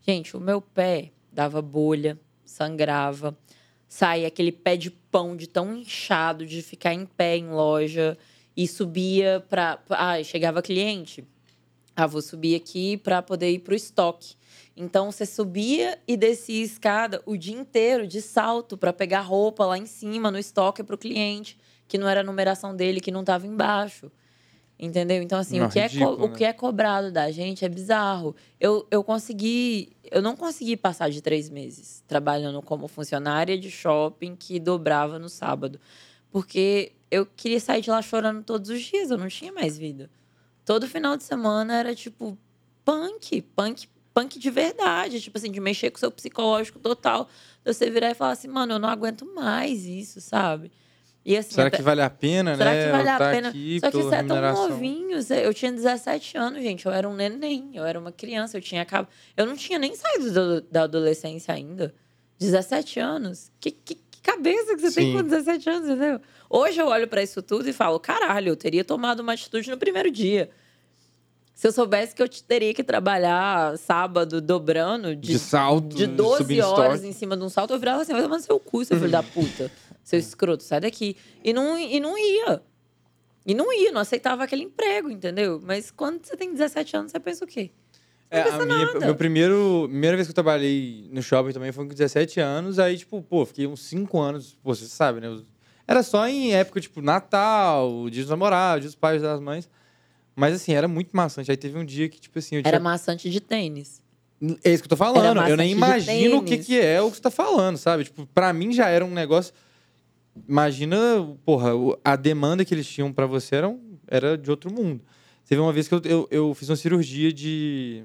Gente, o meu pé dava bolha, sangrava, saía aquele pé de pão de tão inchado de ficar em pé em loja e subia para. Ah, chegava cliente. Ah, vou subir aqui para poder ir para o estoque. Então você subia e descia escada o dia inteiro de salto para pegar roupa lá em cima no estoque para o cliente, que não era a numeração dele, que não estava embaixo. Entendeu? Então, assim, Não, o, que é ridículo, o né? que é cobrado da gente é bizarro. Eu, eu consegui. Eu não consegui passar de três meses trabalhando como funcionária de shopping que dobrava no sábado. Porque eu queria sair de lá chorando todos os dias, eu não tinha mais vida. Todo final de semana era tipo punk, punk, punk de verdade, tipo assim, de mexer com o seu psicológico total. De você virar e falar assim, mano, eu não aguento mais isso, sabe? E assim, Será até- que vale a pena, Será né? que vale a pena? Só que você é tão novinho. você- Eu tinha 17 anos, gente. Eu era um neném. Eu era uma criança. Eu tinha. Eu não tinha nem saído do- da adolescência ainda. 17 anos. Que, que, que cabeça que você tem Sim. com 17 anos, entendeu? Hoje eu olho pra isso tudo e falo, caralho, eu teria tomado uma atitude no primeiro dia. Se eu soubesse que eu te- teria que trabalhar sábado dobrando De de, salto, de 12 subindo horas em cima de um salto, eu virava assim, vai tomar no seu cu, seu filho da puta. Seu escroto, sai daqui. E não, e não ia. E não ia, não aceitava aquele emprego, entendeu? Mas quando você tem 17 anos, você pensa o quê? É, pensa a minha, nada. meu primeiro, primeira vez que eu trabalhei no shopping também foi com 17 anos. Aí, tipo, pô, fiquei uns 5 anos. Pô, você sabe, né? Era só em época, tipo, Natal, Dia dos Namorados, Dia dos Pais das Mães. Mas, assim, era muito maçante. Aí teve um dia que, tipo assim, tinha... Era maçante de tênis. É isso que eu tô falando. Eu nem imagino o que, que é o que você tá falando, sabe? Tipo, pra mim já era um negócio. Imagina, porra, a demanda que eles tinham pra você era, era de outro mundo. Teve uma vez que eu, eu, eu fiz uma cirurgia de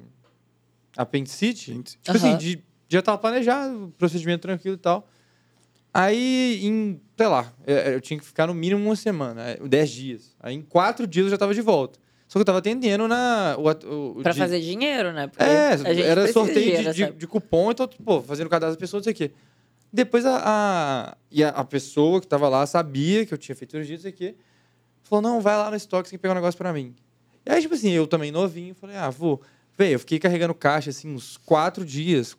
apendicite. Tipo assim, de, já tava planejado, procedimento tranquilo e tal. Aí, em, sei lá, eu, eu tinha que ficar no mínimo uma semana, é, 10 dias. Aí, em quatro dias eu já tava de volta. Só que eu tava atendendo na. O, o, Pra de- fazer dinheiro, né? Porque é, era sorteio de, dinheiro, de, sabe? de cupom, então, pô, fazendo cadastro das pessoas, não sei o quê. Depois a, a, e a, a pessoa que tava lá sabia que eu tinha feito cirurgia, não sei o. Falou, não, vai lá no estoque, você que pegar um negócio pra mim. E aí, tipo assim, eu também novinho, falei, ah, vou. Véi, eu fiquei carregando caixa, assim, uns quatro dias,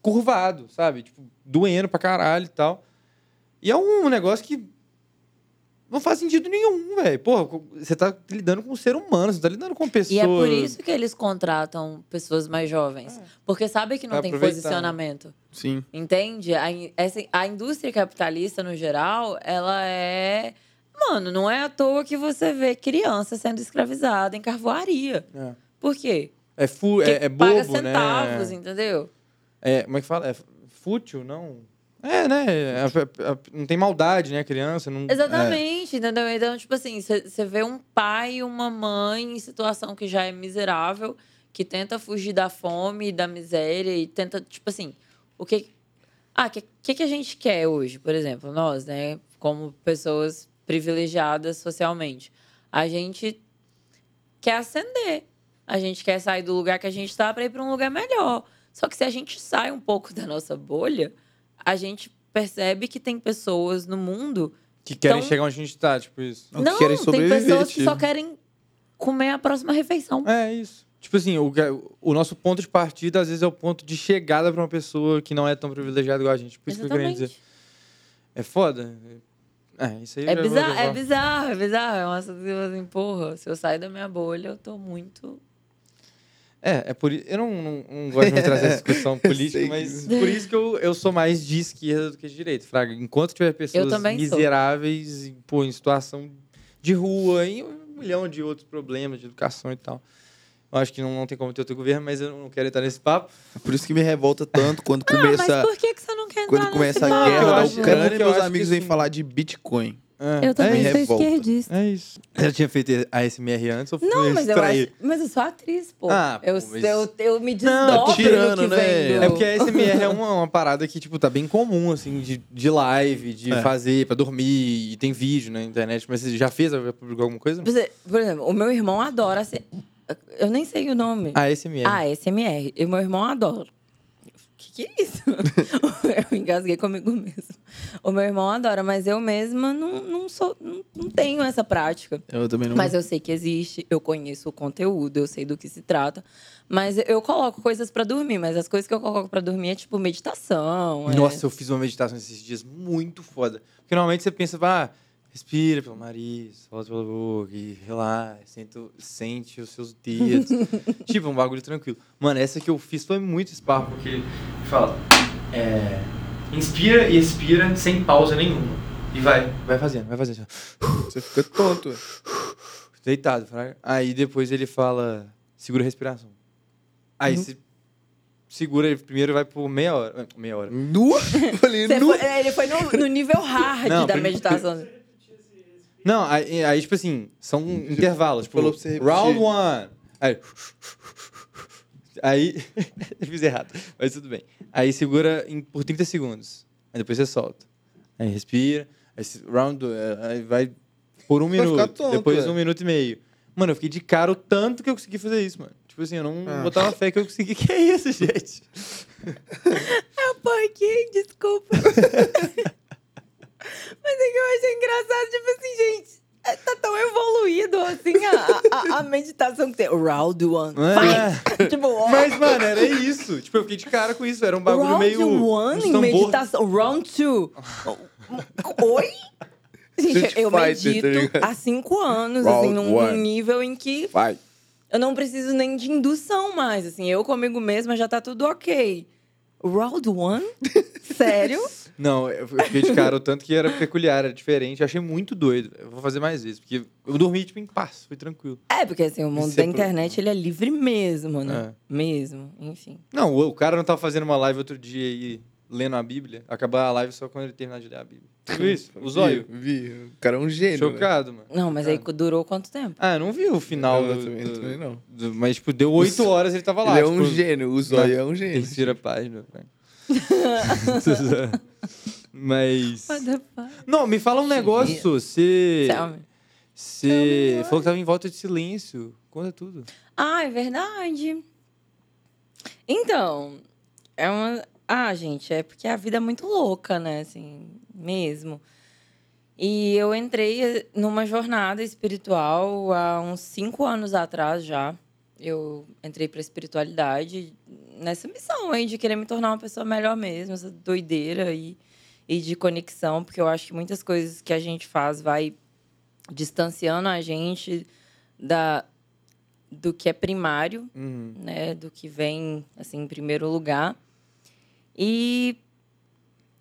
curvado, sabe? Tipo, doendo pra caralho e tal. E é um negócio que não faz sentido nenhum, velho. Porra, você tá lidando com um ser humano, você tá lidando com pessoas... E é por isso que eles contratam pessoas mais jovens. Porque sabe que não Pra tem aproveitar, né? posicionamento. Sim. Entende? A, in- essa, a indústria capitalista, no geral, ela é. Mano, não é à toa que você vê criança sendo escravizada em carvoaria. É. Por quê? É, fu é, é paga bobo, né? centavos, entendeu? É, como é que fala? É fútil, não? É, né? É, é, é, não tem maldade, né? Criança. Não... Exatamente, entendeu? Então, tipo assim, você vê um pai e uma mãe em situação que já é miserável, que tenta fugir da fome da miséria e tenta, tipo assim, o que. Ah, o que, que, que a gente quer hoje, por exemplo, nós, né, como pessoas privilegiadas socialmente? A gente quer ascender. A gente quer sair do lugar que a gente está para ir para um lugar melhor. Só que se a gente sai um pouco da nossa bolha, a gente percebe que tem pessoas no mundo Que querem Então- chegar onde a gente tá, tipo isso. Não, que querem tem pessoas que tio. só querem comer a próxima refeição. É isso. Tipo assim, o, que- o nosso ponto de partida, às vezes, é o ponto de chegada pra uma pessoa que não é tão privilegiada igual a gente. Por isso que eu queria dizer. É foda? É, isso aí É bizarro, é bizarro, é bizarro. É uma coisa assim, porra, se eu sair da minha bolha, eu tô muito. É, é por isso. Eu não, não, não gosto de trazer essa discussão política, sei mas por isso que eu, eu sou mais de esquerda do que de direita. Fraga, enquanto tiver pessoas miseráveis, e, pô, em situação de rua, e um milhão de outros problemas de educação e tal. Eu acho que não, não tem como ter outro governo, mas eu não quero entrar nesse papo. Por isso que me revolta tanto quando Ah, começa, mas por que, que você não quer entrar quando começa nesse a papo? guerra da é Ucrânia meus amigos vêm assim- falar de Bitcoin. É, Eu também É sou revolta. esquerdista. É isso. Você já tinha feito a SMR antes ou foi Não, mas eu, acho, mas eu sou atriz, pô. Ah, eu, mas- eu, eu me Não, desdobro tirando, no que né? vem do... É porque a SMR é uma, uma parada que, tipo, tá bem comum, assim, de, de live, de É. fazer pra dormir, e tem vídeo na internet. Mas você já fez? Já publicou alguma coisa? Você- Por exemplo, o meu irmão adora... ser- Eu nem sei o nome. A SMR. Ah, SMR. E meu irmão adora. Que, é isso? eu engasguei comigo mesmo. O meu irmão adora, mas eu mesma não, não, sou, não, não tenho essa prática. Eu também não. Mas eu sei que existe, eu conheço o conteúdo, eu sei do que se trata. Mas eu coloco coisas pra dormir, mas as coisas que eu coloco pra dormir é tipo meditação. é- Nossa, eu fiz uma meditação esses dias muito foda. Porque normalmente você pensa, ah, respira pelo nariz, solta pela boca e relaxa, sente, sente os seus dedos. tipo, um bagulho tranquilo. Mano, essa que eu fiz foi muito spa, porque fala, é, inspira e expira sem pausa nenhuma. E vai, vai fazendo, vai fazendo. Você fica tonto. Deitado, fraga. Aí depois ele fala, segura a respiração. Aí você segura, ele primeiro vai por meia hora. Meia hora. Nu? Falei, nu. foi- ele foi no, no nível hard Não, da meditação. Não, aí, aí, tipo assim, são intervalos. Tipo, você repetir. round one. Aí. Aí. fiz errado, mas tudo bem. Aí segura em- por 30 segundos. Aí depois você solta. Aí respira. Aí round. dois, Aí vai por um Vai ficar minuto. tonto, depois é. um minuto e meio. Mano, eu fiquei de cara o tanto que eu consegui fazer isso, mano. Tipo assim, eu não Ah. botava fé que eu consegui. Que é isso, gente? É um pouquinho, desculpa. Mas é que eu achei engraçado, tipo assim, gente, é, tá tão evoluído assim a, a, a meditação que tem. Round one. É. Tipo, ó, Mas, mano, era isso. Tipo, eu fiquei de cara com isso. Era um bagulho round meio. one uns em meditação. Round two. Oi? Gente, Street eu medito tá ligado? há cinco anos, Round assim, num, one. nível em que Vai. eu não preciso nem de indução mais, assim. Eu comigo mesma já tá tudo ok. Round one? Sério? Não, eu fiquei de cara o tanto que era peculiar, era diferente. Eu achei muito doido. Eu vou fazer mais vezes, porque eu dormi, tipo, em paz, foi tranquilo. É, porque assim, o mundo da é pro- internet, ele é livre mesmo, né? É. Mesmo, enfim. Não, o, o cara não tava fazendo uma live outro dia aí, lendo a Bíblia. Acabar a live só quando ele terminar de ler a Bíblia. Viu isso? O zóio. Vi, vi. O cara é um gênio. né? Chocado, mano. Não, mas aí durou quanto tempo? Ah, eu não vi o final Eu do, também- do- também não. do- Mas, tipo, deu oito horas ele tava lá. Ele é um tipo, gênio. O Zóio é um gênio. Terceira página, velho. Mas. Não, me fala um negócio. Você. Me. Você falou que tava em volta de silêncio. Conta tudo. Ah, é verdade. Então, é uma. Ah, gente, é porque a vida é muito louca, né? Assim, mesmo. E eu entrei numa jornada espiritual há uns cinco anos atrás já. Eu entrei para espiritualidade nessa missão aí de querer me tornar uma pessoa melhor mesmo, essa doideira e, e de conexão, porque eu acho que muitas coisas que a gente faz vai distanciando a gente da do que é primário Uhum. né, do que vem assim em primeiro lugar. E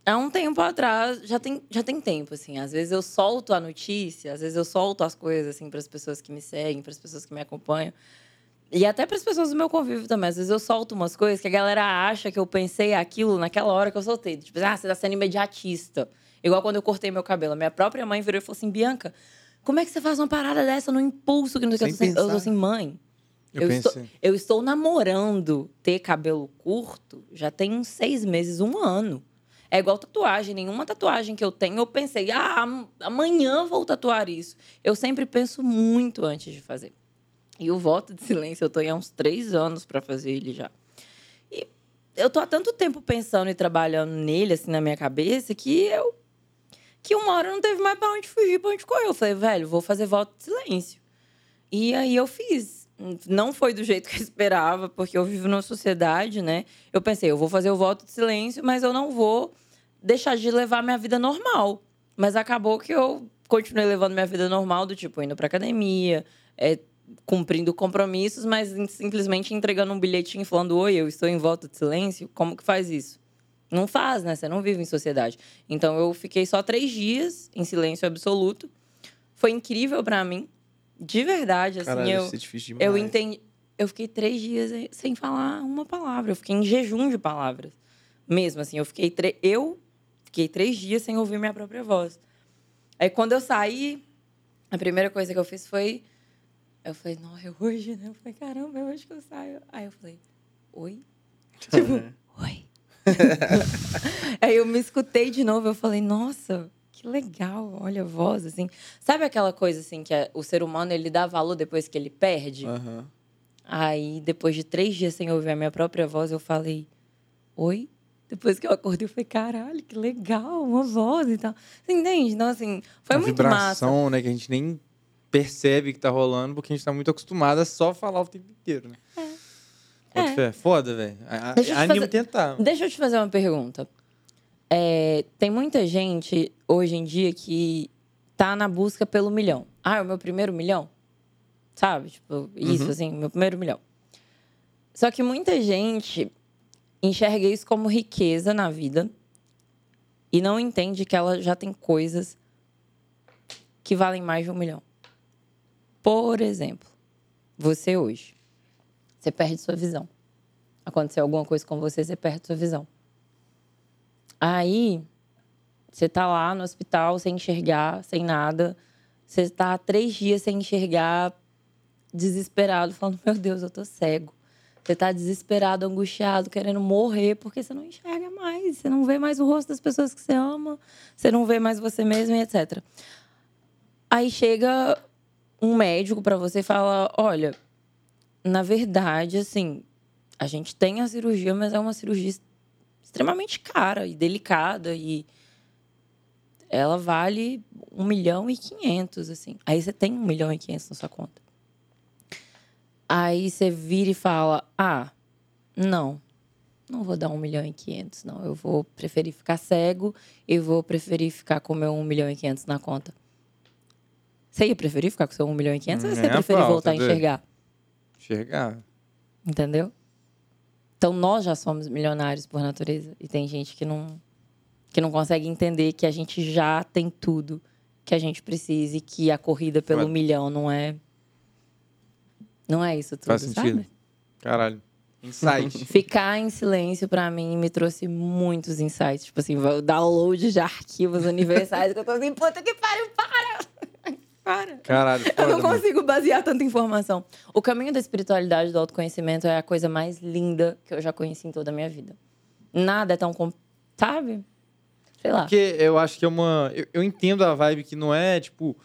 há um tempo atrás, já tem, já tem tempo assim, às vezes eu solto a notícia, às vezes eu solto as coisas assim para as pessoas que me seguem, para as pessoas que me acompanham. E até para as pessoas do meu convívio também. Às vezes eu solto umas coisas que a galera acha que eu pensei aquilo naquela hora que eu soltei. Tipo, ah, você tá sendo imediatista. Igual quando eu cortei meu cabelo. A minha própria mãe virou e falou assim: Bianca, como é que você faz uma parada dessa no impulso? Que não sei o que?" Sem eu tô assim, eu tô assim, mãe, Eu, eu estou, eu estou namorando ter cabelo curto já tem uns seis meses, um ano. É igual tatuagem. Nenhuma tatuagem que eu tenho, eu pensei, ah, am- amanhã vou tatuar isso. Eu sempre penso muito antes de fazer. E o voto de silêncio, eu aí há uns três anos para fazer ele já. E eu tô há tanto tempo pensando e trabalhando nele, assim, na minha cabeça, que eu. Que uma hora não teve mais pra onde fugir, pra onde correr. Eu falei, velho, vou fazer voto de silêncio. E aí eu fiz. Não foi do jeito que eu esperava, porque eu vivo numa sociedade, né? Eu pensei, eu vou fazer o voto de silêncio, mas eu não vou deixar de levar minha vida normal. Mas acabou que eu continuei levando minha vida normal, do tipo, indo pra academia, é, cumprindo compromissos, mas simplesmente entregando um bilhetinho falando: Oi, eu estou em voto de silêncio. Como que faz isso? Não faz, né? Você não vive em sociedade. Então eu fiquei só três dias em silêncio absoluto. Foi incrível pra mim. De verdade, assim, Caralho, eu. é difícil demais. Eu entendi. Eu fiquei três dias sem falar uma palavra. Eu fiquei em jejum de palavras. Mesmo assim, eu fiquei, tre- eu fiquei três dias sem ouvir minha própria voz. Aí quando eu saí, a primeira coisa que eu fiz foi. Eu falei, não, é hoje, né? Eu falei, caramba, é hoje que eu saio. Aí eu falei, oi? Tipo, oi. Aí eu me escutei de novo, eu falei, nossa, que legal, olha a voz, assim. Sabe aquela coisa, assim, que é- o ser humano, ele dá valor depois que ele perde? Aham. Aí, depois de três dias sem ouvir a minha própria voz, eu falei, oi? Depois que eu acordei, eu falei, caralho, que legal, uma voz e tal. Você entende? Então, assim, foi Uma muito massa. vibração, né? Que a gente nem percebe que tá rolando, porque a gente tá muito acostumado a só falar o tempo inteiro, né? Bota É. fé. Foda, velho. Te Animo fazer- tentar. Deixa eu te fazer uma pergunta. É, tem muita gente hoje em dia que tá na busca pelo milhão. Ah, é o meu primeiro milhão? Sabe? Tipo, isso, Uhum. assim, meu primeiro milhão. Só que muita gente enxerga isso como riqueza na vida e não entende que ela já tem coisas que valem mais de um milhão. Por exemplo, você hoje, você perde sua visão. Aconteceu alguma coisa com você, você perde sua visão. Aí, você tá lá no hospital sem enxergar, sem nada, Você tá há três dias sem enxergar, desesperado, falando: Meu Deus, eu tô cego. Você tá desesperado, angustiado, querendo morrer porque você não enxerga mais. Você não vê mais o rosto das pessoas que você ama, você não vê mais você mesmo e etc. Aí chega um médico para você e fala: Olha, na verdade, assim, a gente tem a cirurgia, mas é uma cirurgia extremamente cara e delicada e ela vale um milhão e quinhentos, assim. Aí você tem um milhão e quinhentos na sua conta. Aí você vira e fala: Ah, não, não vou dar um milhão e quinhentos, não. Eu vou preferir ficar cego e vou preferir ficar com meu um milhão e quinhentos na conta. Você ia preferir ficar com seu um milhão e quinhentos ou você ia preferir pau, voltar a enxergar? Enxergar. Entendeu? Então nós já somos milionários por natureza. E tem gente que não, que não consegue entender que a gente já tem tudo que a gente precisa e que a corrida pelo Mas- milhão não é. Não é isso tudo, Faz sentido. sabe? Caralho. Insight. Ficar em silêncio, pra mim, me trouxe muitos insights. Tipo assim, o download de arquivos universais que eu tô assim, puta que pariu, para! Para! Caralho. Eu não mano. consigo basear tanta informação. O caminho da espiritualidade, do autoconhecimento, é a coisa mais linda que eu já conheci em toda a minha vida. Nada é tão. com- Sabe? Sei lá. Porque eu acho que é uma. Eu, eu entendo a vibe que não é, tipo.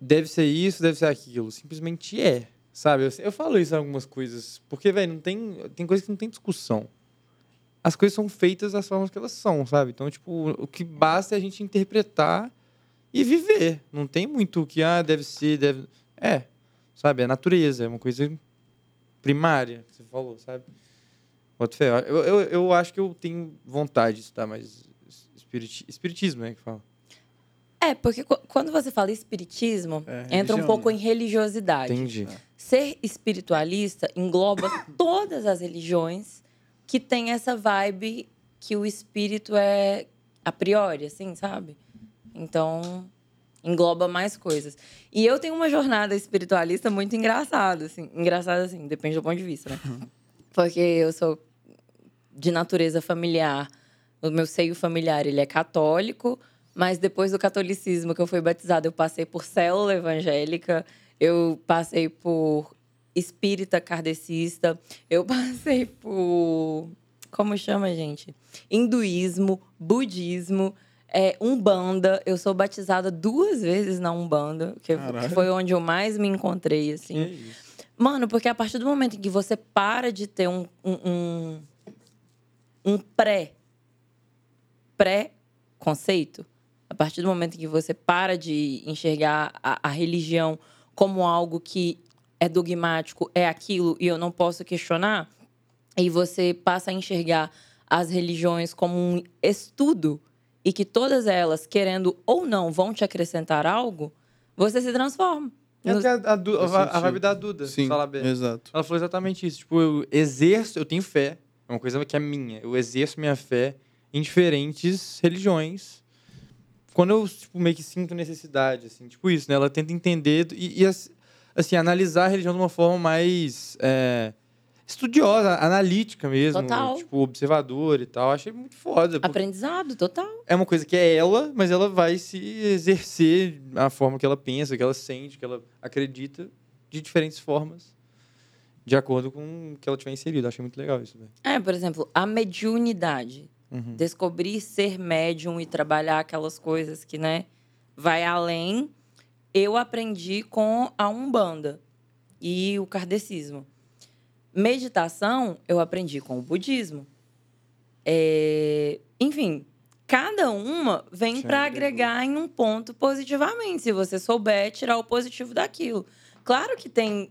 Deve ser isso, deve ser aquilo. Simplesmente é. Sabe? Eu, eu falo isso em algumas coisas. Porque, velho, não tem. Tem coisas que não tem discussão. As coisas são feitas das formas que elas são, sabe? Então, tipo, o que basta é a gente interpretar e viver. Não tem muito o que, ah, deve ser, deve. É. Sabe? É natureza, é uma coisa primária, que você falou, sabe? Boto fé. Eu, eu, eu acho que eu tenho vontade de estudar mais espiriti- espiritismo, né? Que fala. É, porque qu- quando você fala espiritismo, É, entra um pouco né? em religiosidade. Entendi. Ser espiritualista engloba todas as religiões que tem essa vibe que o espírito é a priori, assim, sabe? Então, engloba mais coisas. E eu tenho uma jornada espiritualista muito engraçada, assim. Engraçada, assim, depende do ponto de vista, né? Porque eu sou de natureza familiar. O meu seio familiar, ele é católico. Mas depois do catolicismo que eu fui batizada, eu passei por célula evangélica. Eu passei por espírita kardecista. Eu passei por... Como chama, gente? Hinduísmo, budismo, é, umbanda. Eu sou batizada duas vezes na umbanda, que Caralho. foi onde eu mais me encontrei, assim. Que isso. Mano, porque a partir do momento em que você para de ter um, um, um, um pré, pré-conceito, a partir do momento em que você para de enxergar a, a religião como algo que é dogmático, é aquilo e eu não posso questionar, e você passa a enxergar as religiões como um estudo e que todas elas, querendo ou não, vão te acrescentar algo, você se transforma. É No- a, a, Du- a, vibe da Duda, Sim, Salabé. exato. Ela falou exatamente isso. Tipo, eu exerço, eu tenho fé. É uma coisa que é minha. Eu exerço minha fé em diferentes religiões. Quando eu, tipo, meio que sinto necessidade, assim. Tipo isso, né? Ela tenta entender e, e, as- assim, analisar a religião de uma forma mais é, estudiosa, analítica mesmo. Total. Tipo, observadora e tal. Achei muito foda. Aprendizado, total. é uma coisa que é ela, mas ela vai se exercer a forma que ela pensa, que ela sente, que ela acredita, de diferentes formas, de acordo com o que ela tiver inserido. Achei muito legal isso. É, por exemplo, a mediunidade. Uhum. Descobrir ser médium e trabalhar aquelas coisas que, né, vai além. Eu aprendi com a Umbanda e o kardecismo. Meditação, eu aprendi com o budismo. É, Enfim, cada uma vem Sim, para agregar em um ponto positivamente, se você souber tirar o positivo daquilo. Claro que tem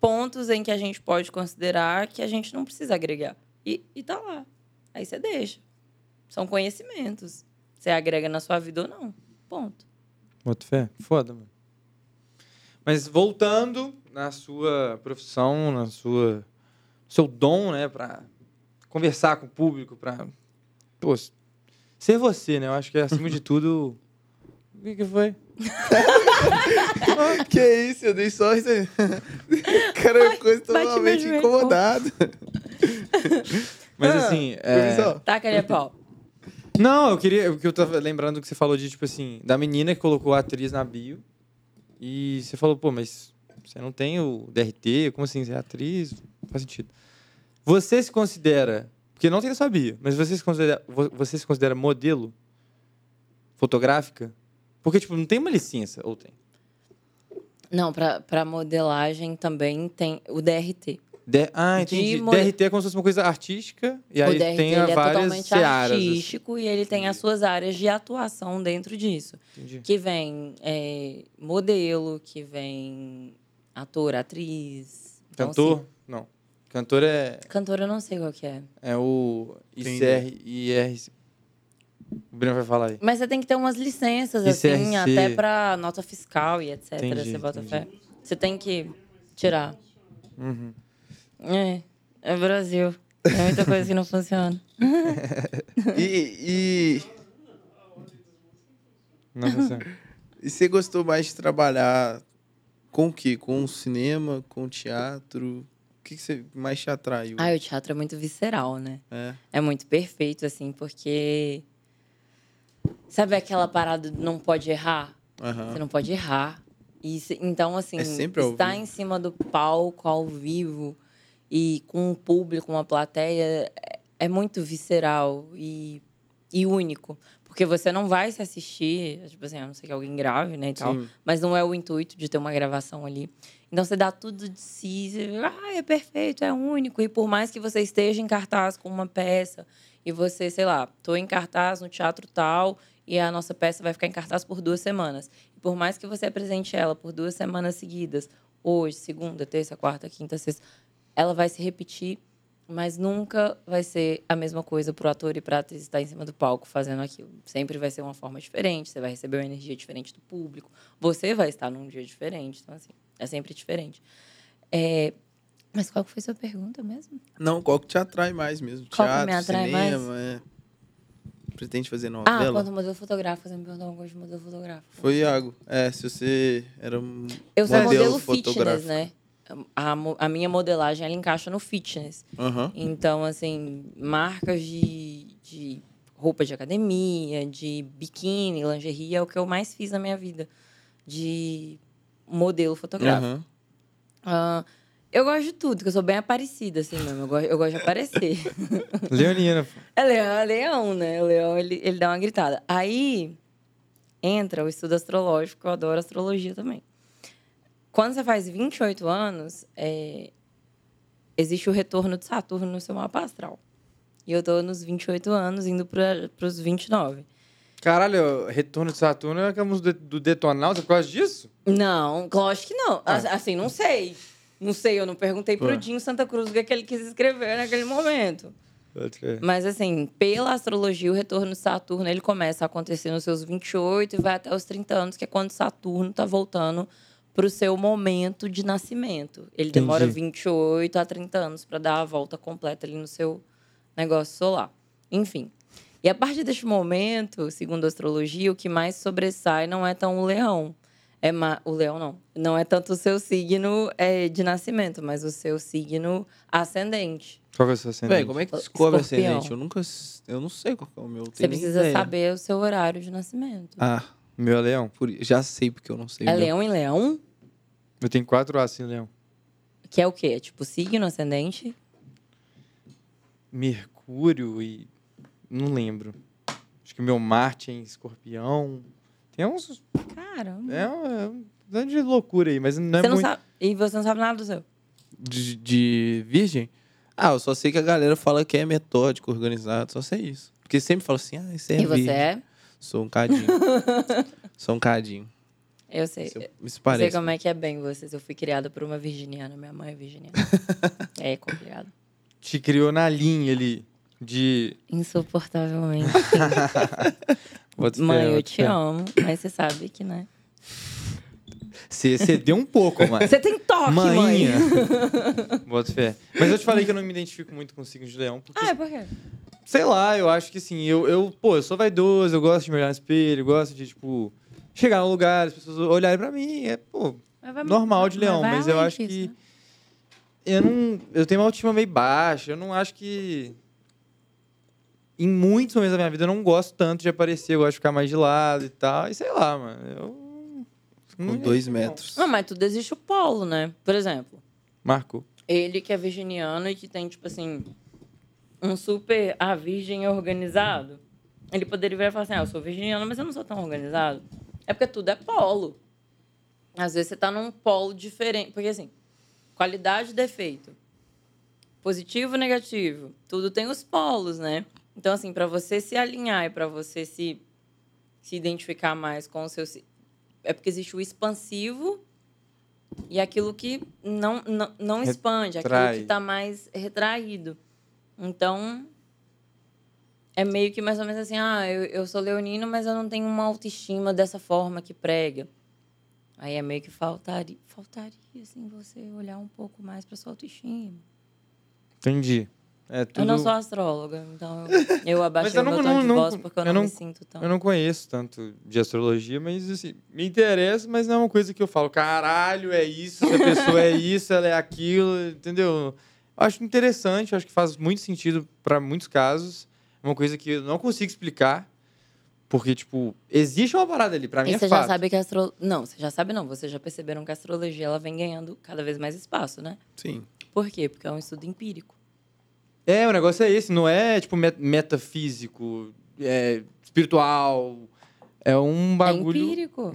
pontos em que a gente pode considerar que a gente não precisa agregar. E, e tá lá. Aí você deixa. São conhecimentos. Você agrega na sua vida ou não. Ponto. Boto fé? Foda, mano. Mas voltando na sua profissão, na sua seu dom, né, pra conversar com o público, pra pô, ser você, né? Eu acho que acima de tudo o que, que foi? que isso, eu dei só isso aí. Cara, coisa bate totalmente incomodado. Mas Ah, assim, é. Taca ali a pau. Não, eu queria. O que eu tava lembrando que você falou de, tipo assim, da menina que colocou a atriz na bio. E você falou, pô, mas você não tem o DRT, como assim? Você é atriz? Não faz sentido. Você se considera. Porque não na sua bio, mas você se considera, vo- você se considera modelo fotográfica? Porque, tipo, não tem uma licença, ou tem? Não, pra modelagem também tem o DRT. D- ah, entendi. mo- DRT é como se fosse uma coisa artística, e o aí DRT tem ele é várias totalmente searas. assim. artístico e ele tem as suas áreas de atuação dentro disso. Entendi. Que vem é, modelo, que vem ator, atriz. Então, Cantor? assim, Não. Cantor é, cantor eu não sei qual que é. é o. ICR, IR. O Breno vai falar aí. Mas você tem que ter umas licenças, ICRC. assim, até pra nota fiscal e etc. Entendi, você bota entendi. fé. Você tem que tirar. Uhum. É, é Brasil. Tem muita coisa que não funciona. E, e, Não funciona. e você gostou mais de trabalhar com o quê? Com o cinema, com o teatro? O que, que você mais te atraiu? Ah, o teatro é muito visceral, né? É. É muito perfeito, assim, porque. Sabe aquela parada do não pode errar? Aham. Você não pode errar. E, então, assim, É estar em cima do palco ao vivo e com um público, uma plateia, é, é muito visceral e, e único. Porque você não vai se assistir, tipo assim, a não ser que alguém grave, né, e tal. Sim. Mas não é o intuito de ter uma gravação ali. Então você dá tudo de si, você, ah, é perfeito, é único. E por mais que você esteja em cartaz com uma peça e você, sei lá, tô em cartaz no teatro tal e a nossa peça vai ficar em cartaz por duas semanas. E por mais que você apresente ela por duas semanas seguidas, hoje, segunda, terça, quarta, quinta, sexta, ela vai se repetir, mas nunca vai ser a mesma coisa pro ator e pra atriz estar em cima do palco fazendo aquilo. Sempre vai ser uma forma diferente, você vai receber uma energia diferente do público, você vai estar num dia diferente, então assim, é sempre diferente. É, Mas qual que foi sua pergunta mesmo? Não, qual que te atrai mais mesmo? Qual que Teatro, me atrai cinema, é. Pretende fazer Ah, novela? quanto modelo fotográfico, você me perguntou alguma coisa de modelo fotográfico. Foi Iago. É, se você era um Eu sou modelo, fitness, né? A, a minha modelagem, ela encaixa no fitness. Aham. Então, assim, marcas de, de roupa de academia, de biquíni, lingerie, é o que eu mais fiz na minha vida. De modelo fotográfico. Aham. Ah, eu gosto de tudo, porque eu sou bem aparecida, assim mesmo. Eu gosto, eu gosto de aparecer. Leonina. É leão, é leão, né? O leão, ele, ele dá uma gritada. Aí entra o estudo astrológico, eu adoro astrologia também. Quando você faz 28 anos, é, existe o retorno de Saturno no seu mapa astral. E eu tô nos 28 anos, indo para os 29. Caralho, Retorno de Saturno é aquela música do, Detonauta por causa disso? Não, lógico que não. Ah. As- Assim, não sei. Não sei, eu não perguntei pro Ué. Dinho Santa Cruz o que, é que ele quis escrever naquele momento. Mas assim, pela astrologia, o retorno de Saturno, ele começa a acontecer nos seus 28 e vai até os 30 anos, que é quando Saturno está voltando para o seu momento de nascimento. Ele Entendi. demora 28 a 30 anos para dar a volta completa ali no seu negócio solar. Enfim. E a partir deste momento, segundo a astrologia, o que mais sobressai não é tão o leão. É ma- o leão não. Não é tanto o seu signo é, de nascimento, mas o seu signo ascendente. Qual é o seu ascendente? Véi, como é que descobre Escorpião. ascendente? Eu nunca. Eu não sei qual que é o meu. Você precisa ideia. saber o seu horário de nascimento. Ah, Meu é leão. por... já sei porque eu não sei. é meu. leão em leão? Eu tenho quatro asas em leão. Que é o quê? É tipo signo ascendente? Mercúrio e... Não lembro. Acho que meu Marte é em escorpião. Tem uns... Caramba. É um, é um tanto de loucura aí, mas não é você não muito... sabe, e você não sabe nada do seu? De, de virgem? Ah, eu só sei que a galera fala que é metódico, organizado. Só sei isso. Porque sempre fala assim, ah, isso é e você virgem. é? Sou um cadinho. Sou um cadinho. Eu sei. Isso, Eu isso sei parece. como é que é bem vocês. Eu fui criada por uma virginiana. Minha mãe é virginiana. é complicado. Te criou na linha ali de... Insuportavelmente. Mãe, eu te amo. Mas você sabe que, né? Você cedeu um pouco, mano. Você tem toque, mãe. Maninha. Bota fé. Mas eu te falei que eu não me identifico muito com o signo de leão, porque, Ah, é por quê? Sei lá, eu acho que assim, eu, eu, pô, eu sou vaidoso, eu gosto de me olhar no espelho, eu gosto de, tipo, chegar num lugar, as pessoas olharem pra mim, é, pô, vai- normal de leão, mas eu acho disso, que né? eu não, eu tenho uma autoestima meio baixa, eu não acho que em muitos momentos da minha vida eu não gosto tanto de aparecer, eu gosto de ficar mais de lado e tal. E sei lá, mano. Eu. Com dois metros. Não, mas tudo existe o polo, né? Por exemplo, Marco. ele que é virginiano e que tem, tipo assim, um super a virgem organizado. Ele poderia virar e falar assim: ah, eu sou virginiano, mas eu não sou tão organizado. É porque tudo é polo. Às vezes você tá num polo diferente. Porque assim, qualidade e defeito. Positivo negativo. Tudo tem os polos, né? Então, assim, para você se alinhar e para você se, se identificar mais com o seu. É porque existe o expansivo e aquilo que não, não, não expande, aquilo que está mais retraído. Então, é meio que mais ou menos assim: ah, eu, eu sou leonino, mas eu não tenho uma autoestima dessa forma que prega. Aí é meio que faltaria, faltaria assim, você olhar um pouco mais para sua autoestima. Entendi. É, tudo... Eu não sou astróloga, então eu, eu abaixei eu o não- meu tom não- de voz porque eu eu não, não- me sinto tão... Eu não conheço tanto de astrologia, mas assim, me interessa, mas não é uma coisa que eu falo, caralho, é isso, essa pessoa é isso, ela é aquilo, entendeu? Eu acho interessante, acho que faz muito sentido para muitos casos. É uma coisa que eu não consigo explicar, porque, tipo, existe uma parada ali, pra mim E é você fato. já sabe que a astro... Não, você já sabe não. Vocês já perceberam que a astrologia ela vem ganhando cada vez mais espaço, né? Sim. Por quê? Porque é um estudo empírico. É, o negócio é esse, não é, tipo, met- metafísico, é, espiritual, é um bagulho... É empírico.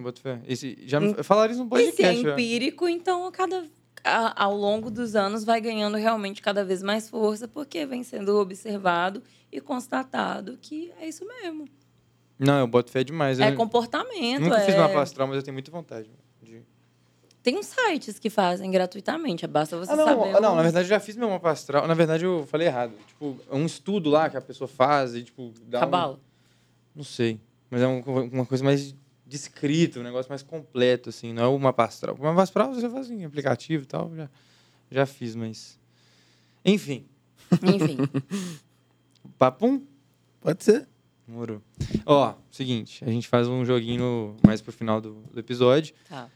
Esse, já me falaram isso no E se é podcast, já. empírico, então cada... a- ao longo dos anos vai ganhando realmente cada vez mais força, porque vem sendo observado e constatado que é isso mesmo. Não, eu boto fé demais. É eu comportamento. nunca é... fiz mapa astral, mas eu tenho muita vontade. de- Tem uns sites que fazem gratuitamente, basta você Ah, não, saber. ah, não, o- na verdade eu já fiz meu mapa astral. Na verdade eu falei errado. Tipo, é um estudo lá que a pessoa faz e, tipo, dá um... Cabala. Não sei. Mas é um- uma coisa mais descrita, um negócio mais completo, assim. Não é o mapa astral. O mapa astral você faz em aplicativo e tal. Já, já fiz, mas... Enfim. Enfim. Papum? Pode ser. Demorou. Ó, seguinte. A gente faz um joguinho mais pro final do, do episódio. Tá.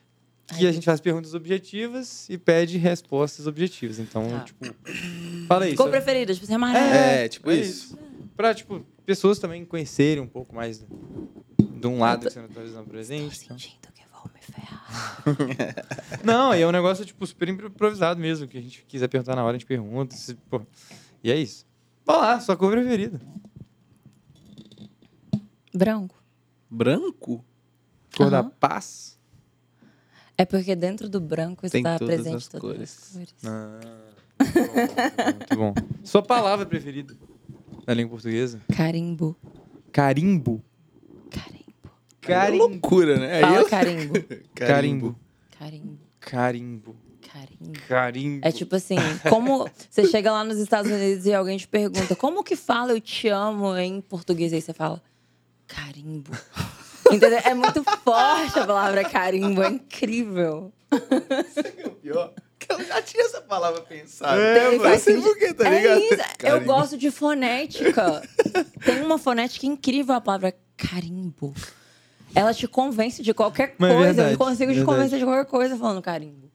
Que a gente faz perguntas objetivas e pede respostas objetivas. Então, Tá. tipo... Fala aí. Cor só- preferida, tipo, você é amarelo. É, tipo é isso. Pra, tipo, pessoas também conhecerem um pouco mais de, um lado que você não tá fazendo presente. então. Sentindo que vão me ferrar. Não, e é um negócio, tipo, super improvisado mesmo. Que a gente quiser perguntar na hora, a gente pergunta. se- pô. E é isso. Vamos lá, sua cor preferida. Branco. Branco? Cor da Aham. paz. É porque dentro do branco Tem está todas presente as todas cores. as cores. Ah, muito bom, muito bom. Sua palavra preferida na língua portuguesa? Carimbo. Carimbo. Carimbo. É Carimbo. loucura, né? Aí Fala carimbo. Carimbo. Carimbo. Carimbo. Carimbo. Carimbo. É tipo assim, como você chega lá nos Estados Unidos e alguém te pergunta como que fala eu te amo em português, aí você fala carimbo. Entendeu? É muito forte a palavra carimbo, é incrível. o pior. Que eu já tinha essa palavra pensada. É, Tem- eu não sei faz por que, tá é ligado? isso. Eu gosto de fonética. Tem uma fonética incrível a palavra carimbo. Ela te convence de qualquer Mas é coisa. verdade, eu consigo te verdade. convencer de qualquer coisa falando carimbo.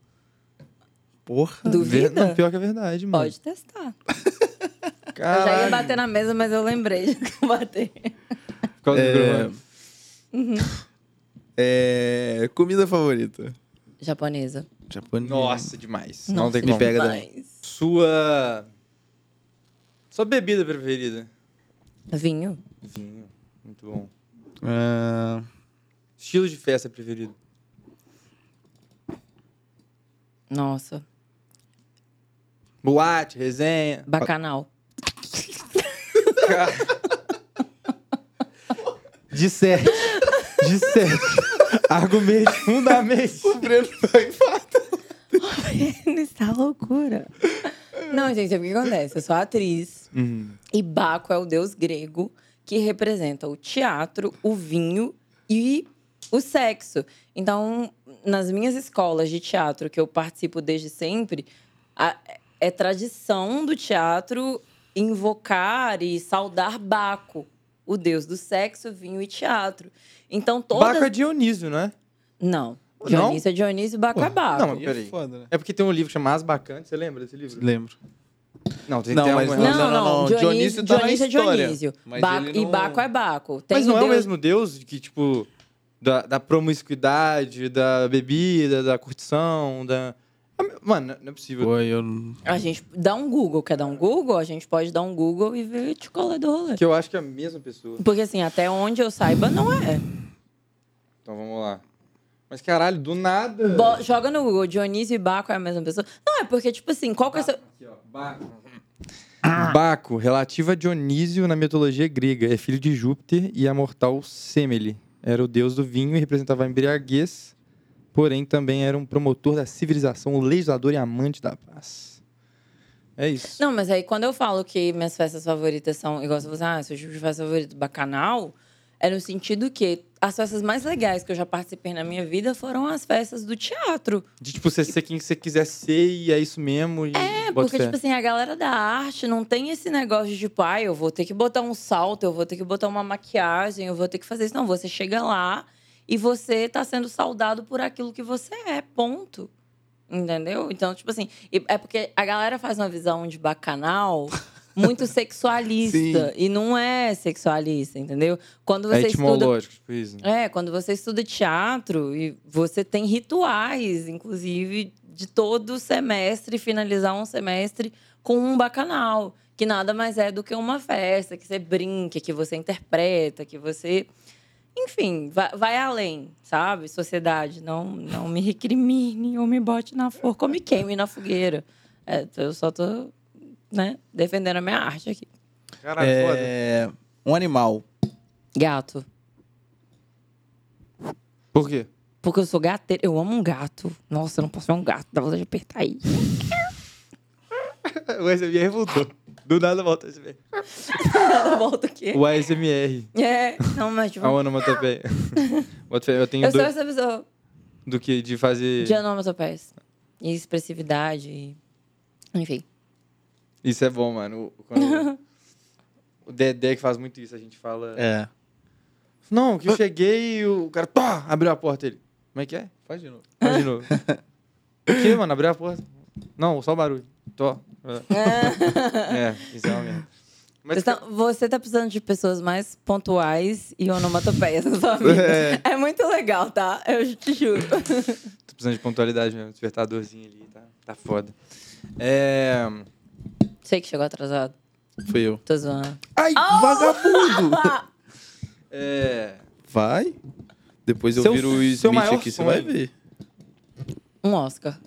Porra. Ver- Duvida? Não, pior que é verdade, mano. Pode testar. Eu já Caralho. ia bater na mesa, mas eu lembrei de bater. Por causa do É... gravando. é... Comida favorita? Japonesa. Japonês. Nossa, demais. não Nossa, tem me como. pega demais. também. Sua. Sua bebida preferida? Vinho. Vinho. Muito bom. Ah, Estilo de festa preferido? Nossa. Boate, resenha. Bacanal. De sete. De sete. Argumente, fundamente. o Breno vai Isso tá loucura. Não, gente, sabe o que acontece? Eu sou atriz. Uhum. E Baco é o deus grego que representa o teatro, o vinho e o sexo. Então, nas minhas escolas de teatro, que eu participo desde sempre, a- é tradição do teatro invocar e saudar Baco, o deus do sexo, vinho e teatro. Então, todas... Baco é Dionísio, não é? Não. Não? Dionísio é Dionísio, Baco é Baco. Não, mas Aí peraí. é foda, né? É porque tem um livro chamado As Bacantes, você lembra desse livro? Lembro. Não, tem, Não, tem mas uma não. Não, não, não, Dionísio, Dionísio tá na Dionísio é Dionísio. mas Ba- ele E não- Baco é Baco. Tem Mas não é o mesmo Deus que, tipo, da, da promiscuidade, da bebida, da curtição, da. Mano, não é possível. Pô, eu... A gente dá um Google. Quer dar um Google? A gente pode dar um Google e ver de qual é do rolê. Que eu acho que é a mesma pessoa. Porque assim, até onde eu saiba, não é. Então vamos lá. Mas caralho, do nada. Bo- joga no Google, Dionísio e Baco é a mesma pessoa. Não, é porque, tipo assim, qual que é o seu... Aqui, ó. Baco. Baco, relativo a Dionísio na mitologia grega, é filho de Júpiter e a mortal Semele. Era o deus do vinho e representava a embriaguez, porém também era um promotor da civilização, um legislador e amante da paz. É isso. Não, mas aí quando eu falo que minhas festas favoritas são, igual você falou, assim, ah, seu tipo de festa favorita bacanal, é no sentido que as festas mais legais que eu já participei na minha vida foram as festas do teatro. De tipo, você ser quem você quiser ser e é isso mesmo. É, porque, fé. tipo assim, a galera da arte não tem esse negócio de, tipo, ah, eu vou ter que botar um salto, eu vou ter que botar uma maquiagem, eu vou ter que fazer isso. Não, você chega lá e você tá sendo saudado por aquilo que você é, ponto. Entendeu? Então, tipo assim, é porque a galera faz uma visão de bacanal muito sexualista. E não é sexualista, entendeu? Quando É você estuda etimológico, tipo isso. é, quando você estuda teatro e você tem rituais, inclusive, de todo semestre finalizar um semestre com um bacanal, que nada mais é do que uma festa, que você brinca, que você interpreta, que você. Enfim, vai, vai além, sabe? Sociedade, não, não me recrimine ou me bote na forca ou me queime na fogueira. É, eu só tô, né, defendendo a minha arte aqui. Caralho, foda. É... Um animal. Gato. Por quê? Porque eu sou gateira. Eu amo um gato. Nossa, eu não posso ver um gato. Dá vontade de apertar aí. O ASMR voltou. Do nada volta o ASMR. Volta o quê? O ASMR. É. Não, mas tipo... A onomatopeia. Eu tenho Eu do, sou essa pessoa do que de fazer. de onomatopeias. E expressividade. e- Enfim. Isso é bom, mano. O, quando- o Dedé que faz muito isso, a gente fala. É. Não, que eu cheguei e o cara pá, abriu a porta ele. Como é que é? Faz de novo. Faz de novo. o que, mano? Abriu a porta. Não, só o barulho. Tô. É, isso é uma merda. Mas Vocês tão- você tá precisando de pessoas mais pontuais e onomatopeias na sua vida. É. É. muito legal, tá? Eu te juro. tô precisando de pontualidade mesmo. Despertadorzinho ali, tá, tá foda. É. Sei que chegou atrasado. Fui eu. Tô zoando. Ai, vagabundo! É. Vai. Depois eu Seu- viro o Smith aqui, você vai ver. Um Oscar.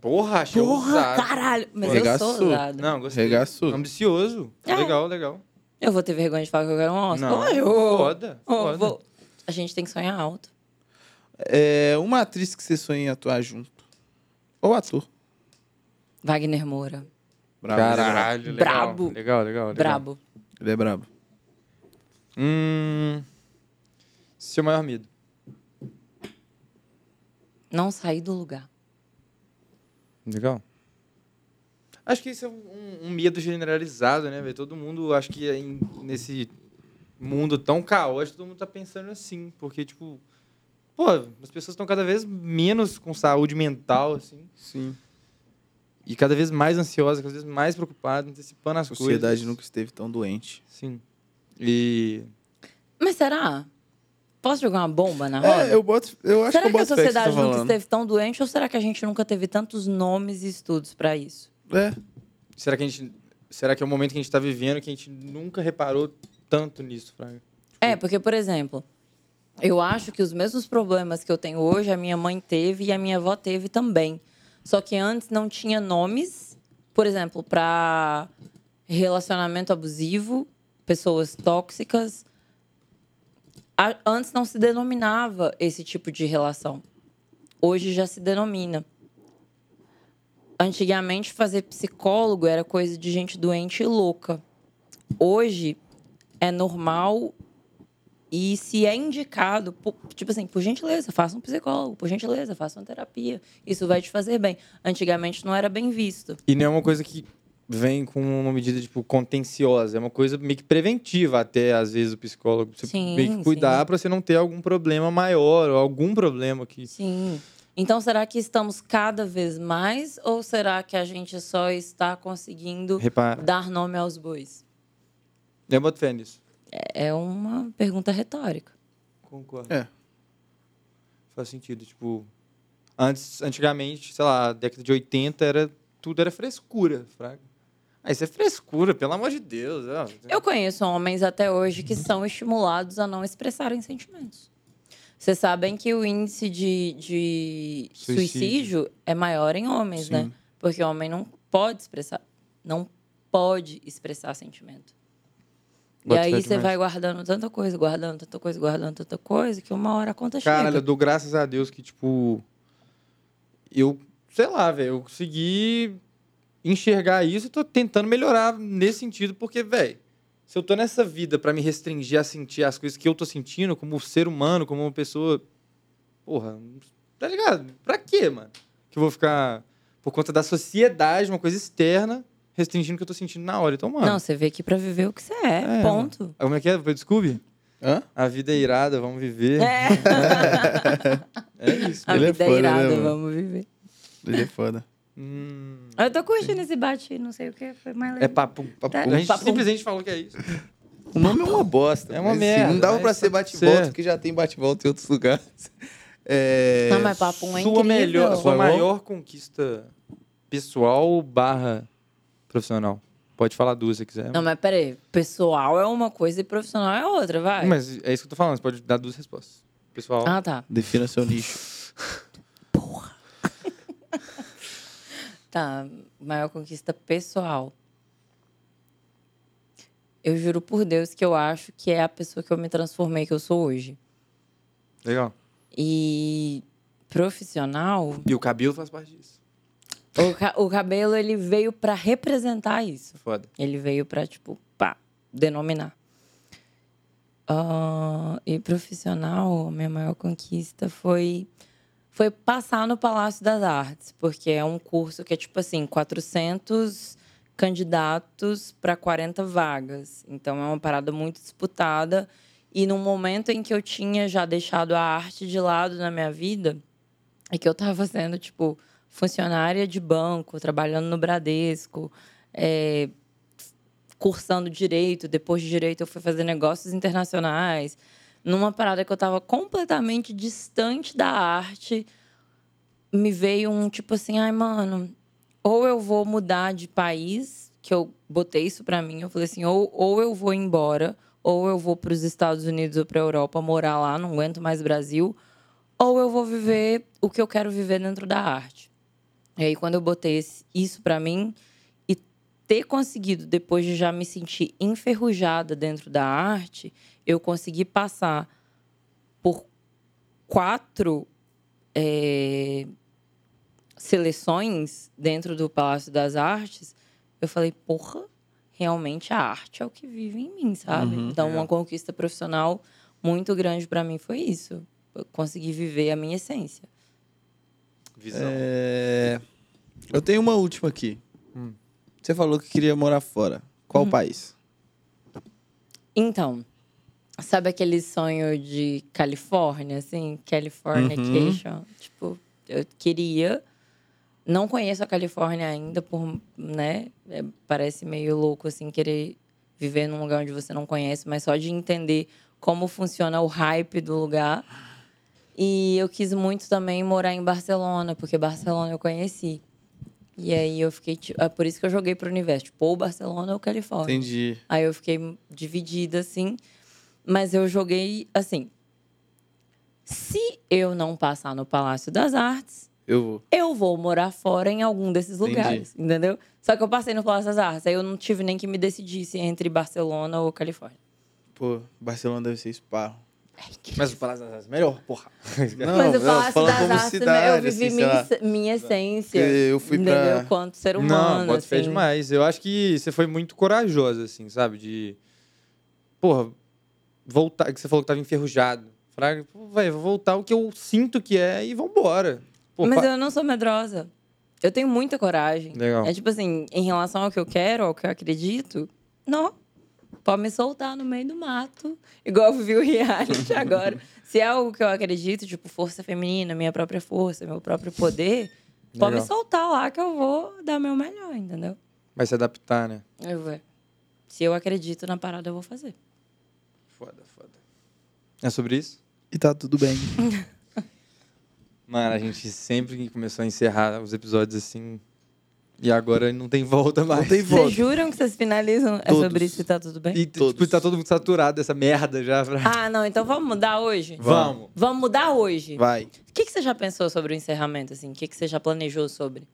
Porra, achei Porra, ousado. caralho. Mas Regaçou. eu sou ousada. Não, gostei. Regaçou. Ambicioso. É. Legal, legal. Eu vou ter vergonha de falar que eu quero um Oscar. Não, Ai, eu- foda, Oh, foda. vou- A gente tem que sonhar alto. É uma atriz que você sonha em atuar junto. Ou ator. Wagner Moura. Brabo. Caralho, legal. Brabo. Legal, legal, legal. Brabo. Ele é brabo. Hum. Seu maior medo. Não sair do lugar. Legal. Acho que isso é um, um medo generalizado, né, velho? Todo mundo, acho que é em- nesse mundo tão caótico, todo mundo tá pensando assim. Porque, tipo, pô, as pessoas estão cada vez menos com saúde mental, assim. Sim. E cada vez mais ansiosas, cada vez mais preocupadas, antecipando A as sociedade coisas. nunca esteve tão doente. Sim. E. Mas será? Posso jogar uma bomba na roda? É, eu boto. Eu acho será que eu que, a boto que tá sociedade nunca falando. esteve tão doente ou será que a gente nunca teve tantos nomes e estudos pra isso? É. Será que a gente. Será que é o momento que a gente tá vivendo que a gente nunca reparou tanto nisso, Fraga? É, porque, por exemplo, eu acho que os mesmos problemas que eu tenho hoje, a minha mãe teve e a minha avó teve também. Só que antes não tinha nomes, por exemplo, para relacionamento abusivo, pessoas tóxicas. Antes não se denominava esse tipo de relação. Hoje já se denomina. Antigamente, fazer psicólogo era coisa de gente doente e louca. Hoje é normal e se é indicado, por- tipo assim, por gentileza, faça um psicólogo, por gentileza, faça uma terapia. Isso vai te fazer bem. Antigamente não era bem visto. E não é uma coisa que vem com uma medida, tipo, contenciosa. É uma coisa meio que preventiva até, às vezes, o psicólogo. Você Sim, meio que cuidar pra você não ter algum problema maior ou algum problema que... Sim. Então, será que estamos cada vez mais ou será que a gente só está conseguindo Repara. dar nome aos bois? Eu boto fé nisso. É é uma pergunta retórica. Concordo. É. Faz sentido. Tipo, antes, antigamente, sei lá, década de 80, era, tudo era frescura, fraga. Ah, isso é frescura, pelo amor de Deus. ó. Eu conheço homens até hoje que são estimulados a não expressarem sentimentos. Vocês sabem que o índice de, de Suicídio. suicídio. é maior em homens, Sim. né? Porque o homem não pode expressar. Não pode expressar sentimento. E aí você demais. vai guardando tanta coisa, guardando tanta coisa, guardando tanta coisa, que uma hora a conta Caralho, eu chega. dou graças a Deus que, tipo. Eu, sei lá, velho, eu consegui enxergar isso e tô tentando melhorar nesse sentido, porque, velho, se eu tô nessa vida pra me restringir a sentir as coisas que eu tô sentindo como ser humano, como uma pessoa. Porra, tá ligado? Pra quê, mano? Que eu vou ficar, por conta da sociedade, uma coisa externa, restringindo o que eu tô sentindo na hora. Então, mano. Não, você veio aqui pra viver o que você é, É, ponto. Como é que é? Foi Scooby? Hã? A vida é irada, vamos viver. É. É isso. A Ele é vida é, foda, né, irada, mano? vamos viver. Ele é foda. Hum, Eu tô curtindo esse bate, não sei o que, foi mais legal. é papo. papo. Tá. A gente Papum. simplesmente falou que é isso. O nome é uma bosta. É uma assim, merda, Não dava pra ser tá bate-volta, porque já tem bate-volta em outros lugares. É... Não, mas papo é sua incrível. melhor, sua maior conquista pessoal barra profissional. Pode falar duas se quiser. Não, mas peraí. Pessoal é uma coisa e profissional é outra, vai. Mas é isso que eu tô falando, você pode dar duas respostas. Pessoal. Ah, tá. Defina seu nicho. Tá. Maior conquista pessoal. Eu juro por Deus que eu acho que é a pessoa que eu me transformei que eu sou hoje. Legal. E profissional, E o cabelo faz parte disso. O, ca- o cabelo ele veio pra representar isso. Foda. Ele veio pra, tipo, pá, denominar. Ah, e profissional, minha maior conquista foi foi passar no Palácio das Artes, porque é um curso que é tipo assim, 400 candidatos para 40 vagas. Então é uma parada muito disputada e num momento em que eu tinha já deixado a arte de lado na minha vida, e que eu tava sendo tipo funcionária de banco, trabalhando no Bradesco, é, cursando direito. Depois de direito, eu fui fazer negócios internacionais. Numa parada que eu estava completamente distante da arte, me veio um tipo assim: ai, mano, ou eu vou mudar de país, que eu botei isso pra mim. Eu falei assim: ou, ou eu vou embora, ou eu vou para os Estados Unidos ou para Europa morar lá, não aguento mais Brasil, ou eu vou viver o que eu quero viver dentro da arte. E aí, quando eu botei esse- isso pra mim, e ter conseguido, depois de já me sentir enferrujada dentro da arte, eu consegui passar por quatro é, seleções dentro do Palácio das Artes. Eu falei, porra, realmente a arte é o que vive em mim, sabe? Uhum, então, é. uma conquista profissional muito grande pra mim foi isso. Eu consegui viver a minha essência. Visão. É... Eu tenho uma última aqui. Hum. Você falou que queria morar fora. Qual país? Então, sabe aquele sonho de Califórnia, assim? Californication? Tipo, eu queria. Não conheço a Califórnia ainda, por, né? É, parece meio louco, assim, querer viver num lugar onde você não conhece, mas só de entender como funciona o hype do lugar. E eu quis muito também morar em Barcelona, porque Barcelona eu conheci. E aí eu fiquei. tipo, É por isso que eu joguei pro universo, tipo, ou Barcelona ou Califórnia. Entendi. Aí eu fiquei dividida, assim. Mas eu joguei assim. Se eu não passar no Palácio das Artes, Eu vou. eu vou morar fora em algum desses Entendi. lugares, entendeu? Só que eu passei no Palácio das Artes, aí eu não tive nem que me decidir se entre Barcelona ou Califórnia. Pô, Barcelona deve ser spa. Mas o Palácio das Artes é melhor, porra. Não, Mas o não, Palácio falando das como Artes, cidade, eu vivi assim, sei minha, minha essência. Eu fui pra- entendeu? Quanto ser humano, Não, bota fé assim. demais. Eu acho que você foi muito corajosa, assim, sabe? De. Porra, voltar. Que você falou que tava enferrujado. Fraga, vai, vou voltar o que eu sinto que é e vambora. Pô, Mas pa- eu não sou medrosa. Eu tenho muita coragem. Legal. É tipo assim, em relação ao que eu quero, ao que eu acredito, não. Pode me soltar no meio do mato, igual eu vi o reality agora. Se é algo que eu acredito, tipo, força feminina, minha própria força, meu próprio poder, pode me soltar lá que eu vou dar meu melhor, entendeu? Vai se adaptar, né? Eu vou. Se eu acredito na parada, eu vou fazer. Foda, foda. É sobre isso? E tá tudo bem. Mano, a gente sempre que começou a encerrar os episódios assim. E agora não tem volta mais. Não tem Vocês volta. juram que vocês finalizam é Todos. sobre isso e tá tudo bem? E Todos. tipo, tá todo mundo saturado dessa merda já. Ah, não, então vamos mudar hoje? Vamos. Vamos mudar hoje. Vai. O que, que você já pensou sobre o encerramento, assim? O que, que você já planejou sobre?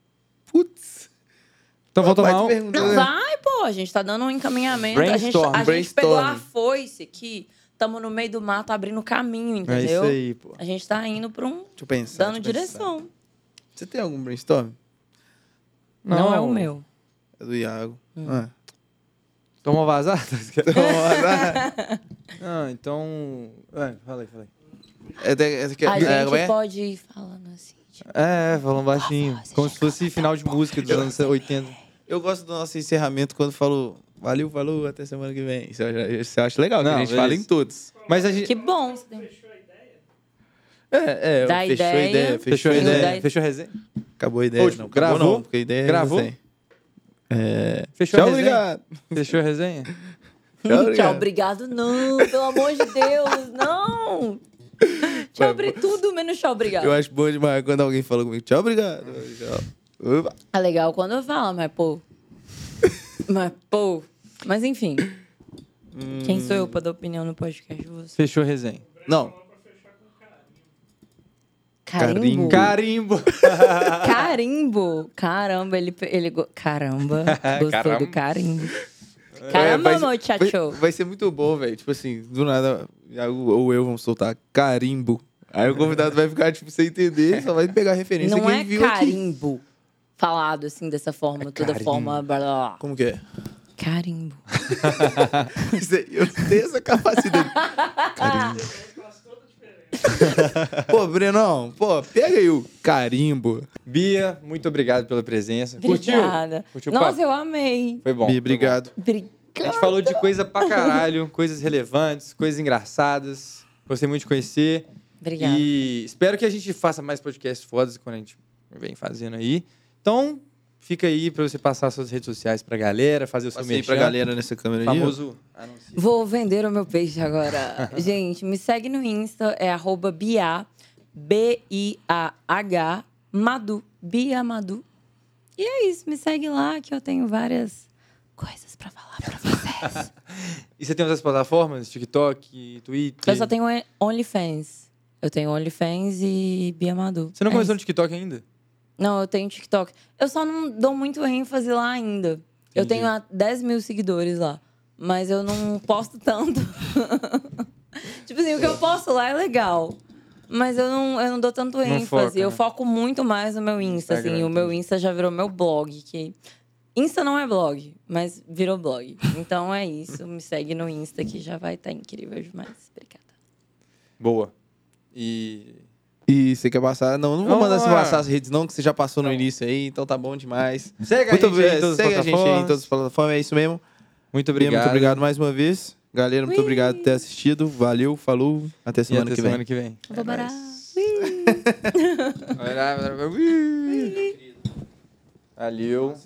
Putz. Então um. perguntar, Não, né? vai, pô. A gente tá dando um encaminhamento. A gente, Brainstorm, a gente pegou a brainstorm. foice aqui. Tamo no meio do mato abrindo caminho, É entendeu? isso aí, pô. A gente tá indo pra um... Deixa eu pensar. Dando deixa eu pensar. direção. Você tem algum brainstorm? Não, é o meu. É do Iago. Hum. Ah. Toma vazar? Então, ah, então. É, falei, falei. é, é, A é, gente é? pode ir falando assim. Tipo, É, falando baixinho. voz Como se fosse final de música dos anos 80. Eu gosto do nosso encerramento quando falou valeu, falou, até semana que vem. Isso eu, eu acho legal, que Não, a gente fala em todos. Mas a gente. que bom. É, é, Dá fechou ideia. a ideia, fechou, Fechou a a ideia? ideia. Fechou a resenha? Acabou a ideia. Ô, tipo, não, acabou gravou? não, porque a ideia é Gravou? É... Fechou a Tchau, resenha? obrigado. Fechou a resenha? Tchau, Tchau, obrigado. obrigado. Não, pelo amor de Deus, não. Tchau, abri tudo, menos tchau, obrigado. Eu acho bom demais quando alguém fala comigo. Tchau, obrigado. Tchau. É legal quando eu falo, mas pô. mas pô. Mas enfim. Quem sou eu pra dar opinião no podcast de você? Fechou a resenha. Não, Carimbo. Carimbo! Carimbo. Caramba, ele. ele go- Caramba. Gostou Caramba. do carimbo. É, Caramba, vai ser- muchacho. Vai, vai ser muito bom, velho. Tipo assim, do nada, ou eu vamos soltar carimbo. Aí o convidado vai ficar, tipo, sem entender, só vai pegar a referência Não quem é viu aqui. carimbo. Falado assim, dessa forma, toda carimbo. forma. Blá, blá, blá. Como que é? Carimbo. Eu tenho essa capacidade. Carimbo. pô, Brenão, pô, pega aí o carimbo. Bia, muito obrigado pela presença. Obrigada. Curtiu? Curtiu o Nossa, papo? eu amei. Foi bom. Bi, foi obrigado. bom. A gente falou de coisa pra caralho, coisas relevantes, coisas engraçadas. Gostei muito de conhecer. Obrigada. E espero que a gente faça mais podcasts fodas quando a gente vem fazendo aí. Então, fica aí pra você passar suas redes sociais pra galera, fazer o seu merchan. pra galera nessa câmera aí. ó. Famoso anúncio. Vou vender o meu peixe agora. Gente, me segue no Insta, é arroba Bia, B-I-A-H, Madu, Bia Madu. E é isso, me segue lá que eu tenho várias coisas pra falar pra vocês. E você tem outras plataformas? TikTok, Twitter? eu só tenho OnlyFans. Eu tenho OnlyFans e Bia Madu. Você não É começou no isso. TikTok ainda? Não, eu tenho TikTok. Eu só não dou muito ênfase lá ainda. Eu Entendi. tenho ah, 10 mil seguidores lá. Mas eu não posto tanto. tipo assim, o que eu posto lá é legal. Mas eu não, eu não dou tanto ênfase. foca, eu né? foco muito mais no meu Insta. Instagram, assim, o meu. Insta já virou meu blog. Que... Insta não é blog, mas virou blog. Então é isso. Me segue no Insta que já vai estar incrível demais. Obrigada. Boa. E E você quer passar? Não, não vou Vamos mandar você passar as redes, não, que você já passou no início aí, então tá bom demais. segue Muito a gente aí em bem, todas as segue a gente aí em todas as plataformas, é isso mesmo. Muito Bia, obrigado. Muito obrigado mais uma vez. Galera, muito Ui. obrigado por ter assistido. Valeu, falou. Até semana até que vem. semana que vem. Vou parar. Valeu.